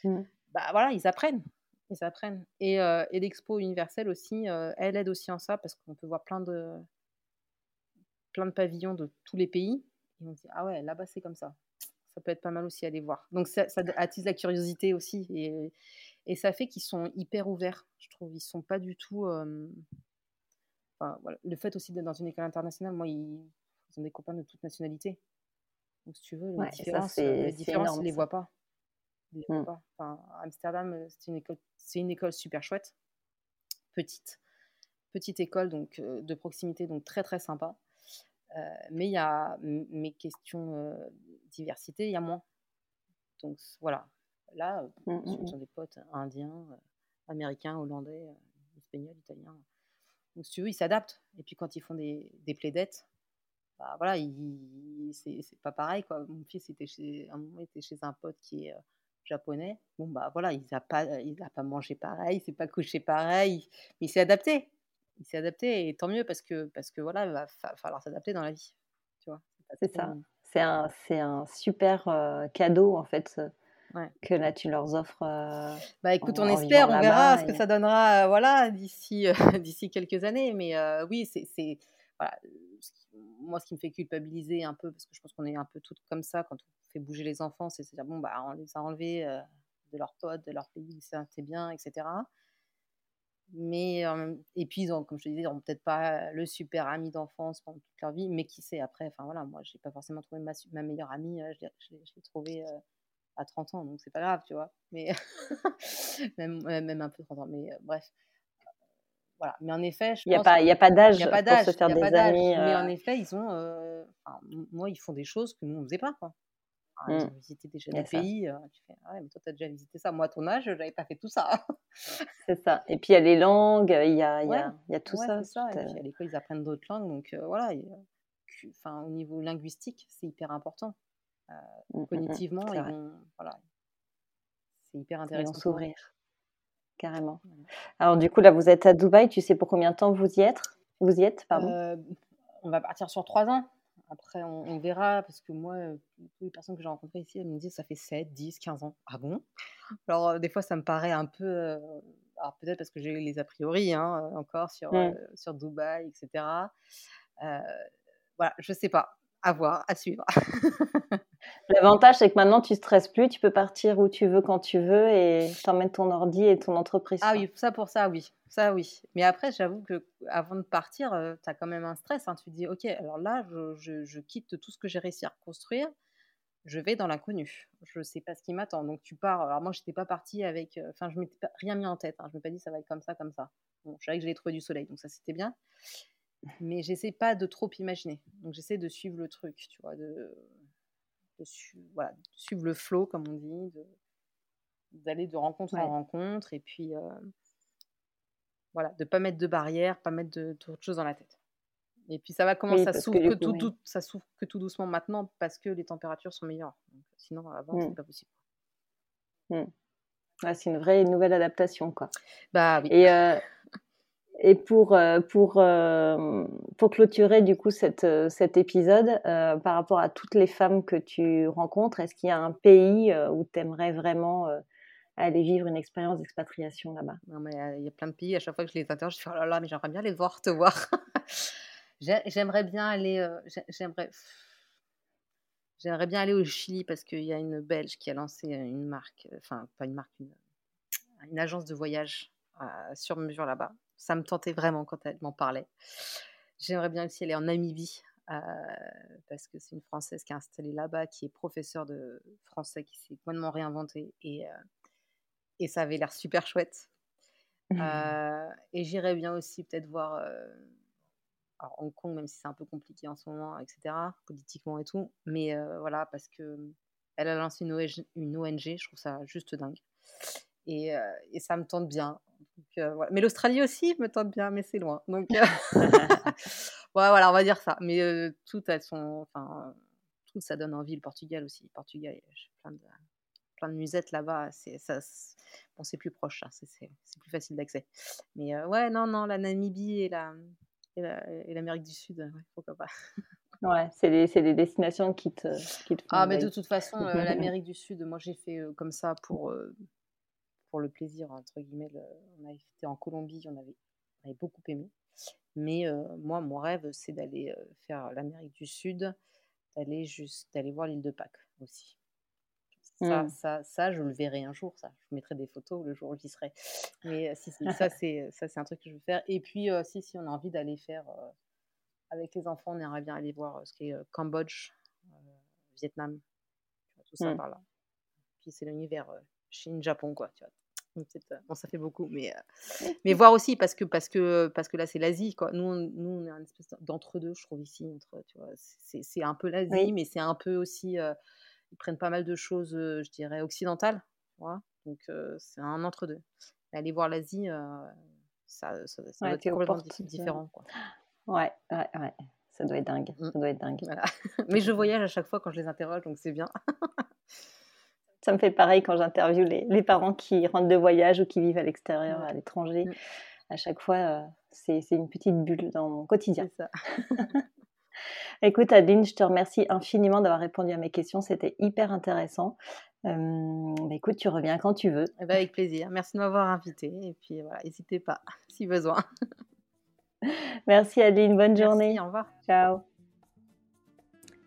Mm. Bah voilà, ils apprennent. Ils apprennent. Et, et l'expo universelle aussi, elle aide aussi en ça parce qu'on peut voir plein de, plein de pavillons de tous les pays. Et on se dit, ah ouais, là-bas c'est comme ça. Ça peut être pas mal aussi à aller voir. Donc ça, ça attise la curiosité aussi. Et, et ça fait qu'ils sont hyper ouverts, je trouve. Ils sont pas du tout. euh, Enfin, voilà. Le fait aussi d'être dans une école internationale, moi, ils, ils ont des copains de toute nationalité. Donc si tu veux, Ouais, les différences ils les ça. voient pas. Ils les voient Mm. pas. Enfin, à Amsterdam, euh, c'est une école, c'est une école super chouette, petite, petite école donc euh, de proximité, donc très très sympa. Euh, mais il y a mes questions euh, diversité, il y a moins. Donc voilà. Là, euh, Mm, ils mm, des potes indiens, américains, hollandais, espagnols, italiens. Donc si tu veux, ils s'adaptent. Et puis quand ils font des, des plaidettes, bah voilà, c'est pas pareil quoi. Mon fils était chez, à un moment, il était chez un pote qui est euh, japonais. Bon bah voilà, il a pas, il a pas mangé pareil, il s'est pas couché pareil, mais il s'est adapté. Il s'est adapté et tant mieux parce que parce que voilà, il va fa- falloir s'adapter dans la vie. Tu vois. C'est ça. C'est un, un super euh, cadeau en fait Ouais. que là tu leur offres. euh, Bah écoute, on espère, on verra ce que ça donnera, euh, voilà, d'ici euh, d'ici quelques années. Mais oui, c'est c'est- voilà, ce qui- moi ce qui me fait culpabiliser un peu, parce que je pense qu'on est un peu toutes comme ça quand on fait bouger les enfants, c'est se dire bon bah on les a enlevés de leurs potes, de leur pays, c'est bien, etc. Mais et puis ils ont, comme je te disais, ils n'auront peut-être pas le super ami d'enfance pendant toute leur vie, mais qui sait après. Enfin voilà, moi j'ai pas forcément trouvé ma, ma meilleure amie, je l'ai trouvée à 30 ans, donc c'est pas grave, tu vois. Mais même, même un peu 30 ans, mais euh, bref. voilà. Mais en effet, je il n'y a, pas, il y a pas d'âge pour se faire des amis. Mais en effet, ils ont, moi, ils font des choses que nous, on ne faisait pas. Quoi. Ils mmh. ont visité déjà des pays. tu fais, ah ouais, mais toi, tu as déjà visité ça. Moi, à ton âge, je n'avais pas fait tout ça. c'est ça. Et puis, il y a les langues, il y a, il y a, y a tout ça. ça. Et puis, à l'école, ils apprennent d'autres langues. Donc, voilà. Enfin, au niveau linguistique, c'est hyper important. Mmh, mmh, cognitivement, ils vont, voilà, c'est hyper intéressant. s'ouvrir. Carrément. Alors, du coup, là, vous êtes à Dubaï. Tu sais pour combien de temps vous y êtes Vous y êtes, pardon? Euh, On va partir sur trois ans. Après, on, verra, parce que moi, euh, toutes les personnes que j'ai rencontrées ici, elles me disent ça fait 7, 10, 15 ans. Ah bon? Alors, euh, des fois, ça me paraît un peu. alors, peut-être parce que j'ai les a priori hein, encore sur, mmh. sur Dubaï, etc. voilà, je sais pas. À voir, à suivre. L'avantage, c'est que maintenant, tu stresses plus, tu peux partir où tu veux, quand tu veux, et t'emmènes ton ordi et ton entreprise. Ah oui, ça pour ça, oui. Ça, oui. Mais après, j'avoue que avant de partir, euh, tu as quand même un stress. Hein. Tu te dis, OK, alors là, je, quitte tout ce que j'ai réussi à reconstruire. Je vais dans l'inconnu. Je ne sais pas ce qui m'attend. Donc, tu pars. Alors, moi, je n'étais pas partie avec. Euh, enfin, je ne m'étais rien mis en tête. Hein. Je ne m'étais pas dit, ça va être comme ça, comme ça. Bon, je savais que j'allais trouver du soleil. Donc, ça, c'était bien. Mais j'essaie pas de trop imaginer. Donc, j'essaie de suivre le truc, tu vois, de voilà, suivre le flow, comme on dit, d'aller de, rencontre en rencontre, et puis euh, voilà, de pas mettre de barrières, pas mettre d'autres choses dans la tête. Et puis ça va commencer, à s'ouvre que, tout, ça que tout doucement maintenant parce que les températures sont meilleures. sinon, avant, mmh. c'est pas possible. Mmh. c'est une vraie nouvelle adaptation, quoi. Bah oui. Et, euh, et pour, euh, pour, euh, pour clôturer du coup cette, euh, cet épisode, par rapport à toutes les femmes que tu rencontres, est-ce qu'il y a un pays où tu aimerais vraiment aller vivre une expérience d'expatriation là-bas? Il y, a plein de pays, à chaque fois que je les interroge, je fais oh là là, mais j'aimerais bien les voir, te voir. j'aimerais bien aller. j'aimerais. J'aimerais bien aller au Chili parce qu'il y a une Belge qui a lancé une marque, enfin pas une marque, une agence de voyage sur mesure là-bas ça me tentait vraiment quand elle m'en parlait. J'aimerais bien aussi aller en Namibie, euh, parce que c'est une Française qui est installée là-bas, qui est professeure de français, qui s'est complètement réinventée, et, euh, et ça avait l'air super chouette. Euh, et j'irais bien aussi peut-être voir alors Hong Kong, même si c'est un peu compliqué en ce moment, etc., politiquement et tout, mais voilà, parce que elle a lancé une ONG, une ONG je trouve ça juste dingue. Et, et ça me tente bien. Mais l'Australie aussi me tente bien, mais c'est loin. Donc, voilà, on va dire ça. Mais tout a son, enfin, tout ça donne envie. Le Portugal aussi. Le Portugal, j'ai plein de, plein de musettes là-bas. C'est ça, bon, c'est plus proche, c'est plus facile d'accès. Mais ouais, non, non, la Namibie et la et l'Amérique du Sud, pourquoi pas. Ouais, c'est des, des, destinations qui te, qui te Ah, mais de toute façon, l'Amérique du Sud, moi j'ai fait comme ça pour, pour le plaisir, entre guillemets. on avait été en Colombie, on avait, avait beaucoup aimé. Mais euh, moi, mon rêve, c'est d'aller euh, faire l'Amérique du Sud, d'aller juste d'aller voir l'île de Pâques aussi. Ça, mmh. ça, ça, je le verrai un jour. Ça, je mettrai des photos le jour où j'y serai. Mais euh, si, ça, c'est ça, c'est un truc que je veux faire. Et puis, si, si, on a envie d'aller faire avec les enfants, on aimerait bien aller voir ce qui est Cambodge, Vietnam, tout ça mmh. par là. Puis c'est l'univers Chine, Japon, quoi. Tu vois. Euh, bon, ça fait beaucoup, mais, euh, mais voir aussi parce que, parce que, parce que là, c'est l'Asie. Quoi. Nous, on, nous, on est un espèce d'entre-deux, je trouve, ici. Entre, tu vois. C'est, un peu l'Asie, mais c'est un peu aussi. Euh, ils prennent pas mal de choses, je dirais, occidentales. Voilà. Donc, c'est un entre-deux. Aller voir l'Asie, ça, ça, ça doit être complètement différent. Quoi. Ouais, ouais, ouais. Ça doit être dingue. Mmh. Ça doit être dingue. Voilà. mais je voyage à chaque fois quand je les interroge, donc c'est bien. Ça me fait pareil quand j'interviewe les, parents qui rentrent de voyage ou qui vivent à l'extérieur, à l'étranger. Mm. À chaque fois, euh, c'est une petite bulle dans mon quotidien. Ça. Écoute, Adeline, je te remercie infiniment d'avoir répondu à mes questions. C'était hyper intéressant. Euh, bah, écoute, tu reviens quand tu veux. Eh ben, avec plaisir. Merci de m'avoir invité. Et puis voilà, n'hésitez pas si besoin. Merci Adeline, bonne journée. Au revoir. Ciao.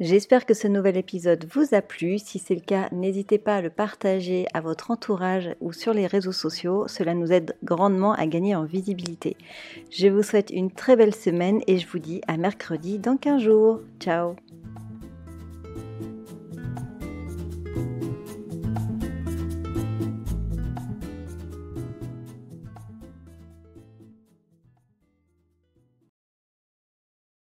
J'espère que ce nouvel épisode vous a plu. Si c'est le cas, n'hésitez pas à le partager à votre entourage ou sur les réseaux sociaux. Cela nous aide grandement à gagner en visibilité. Je vous souhaite une très belle semaine et je vous dis à mercredi dans 15 jours. Ciao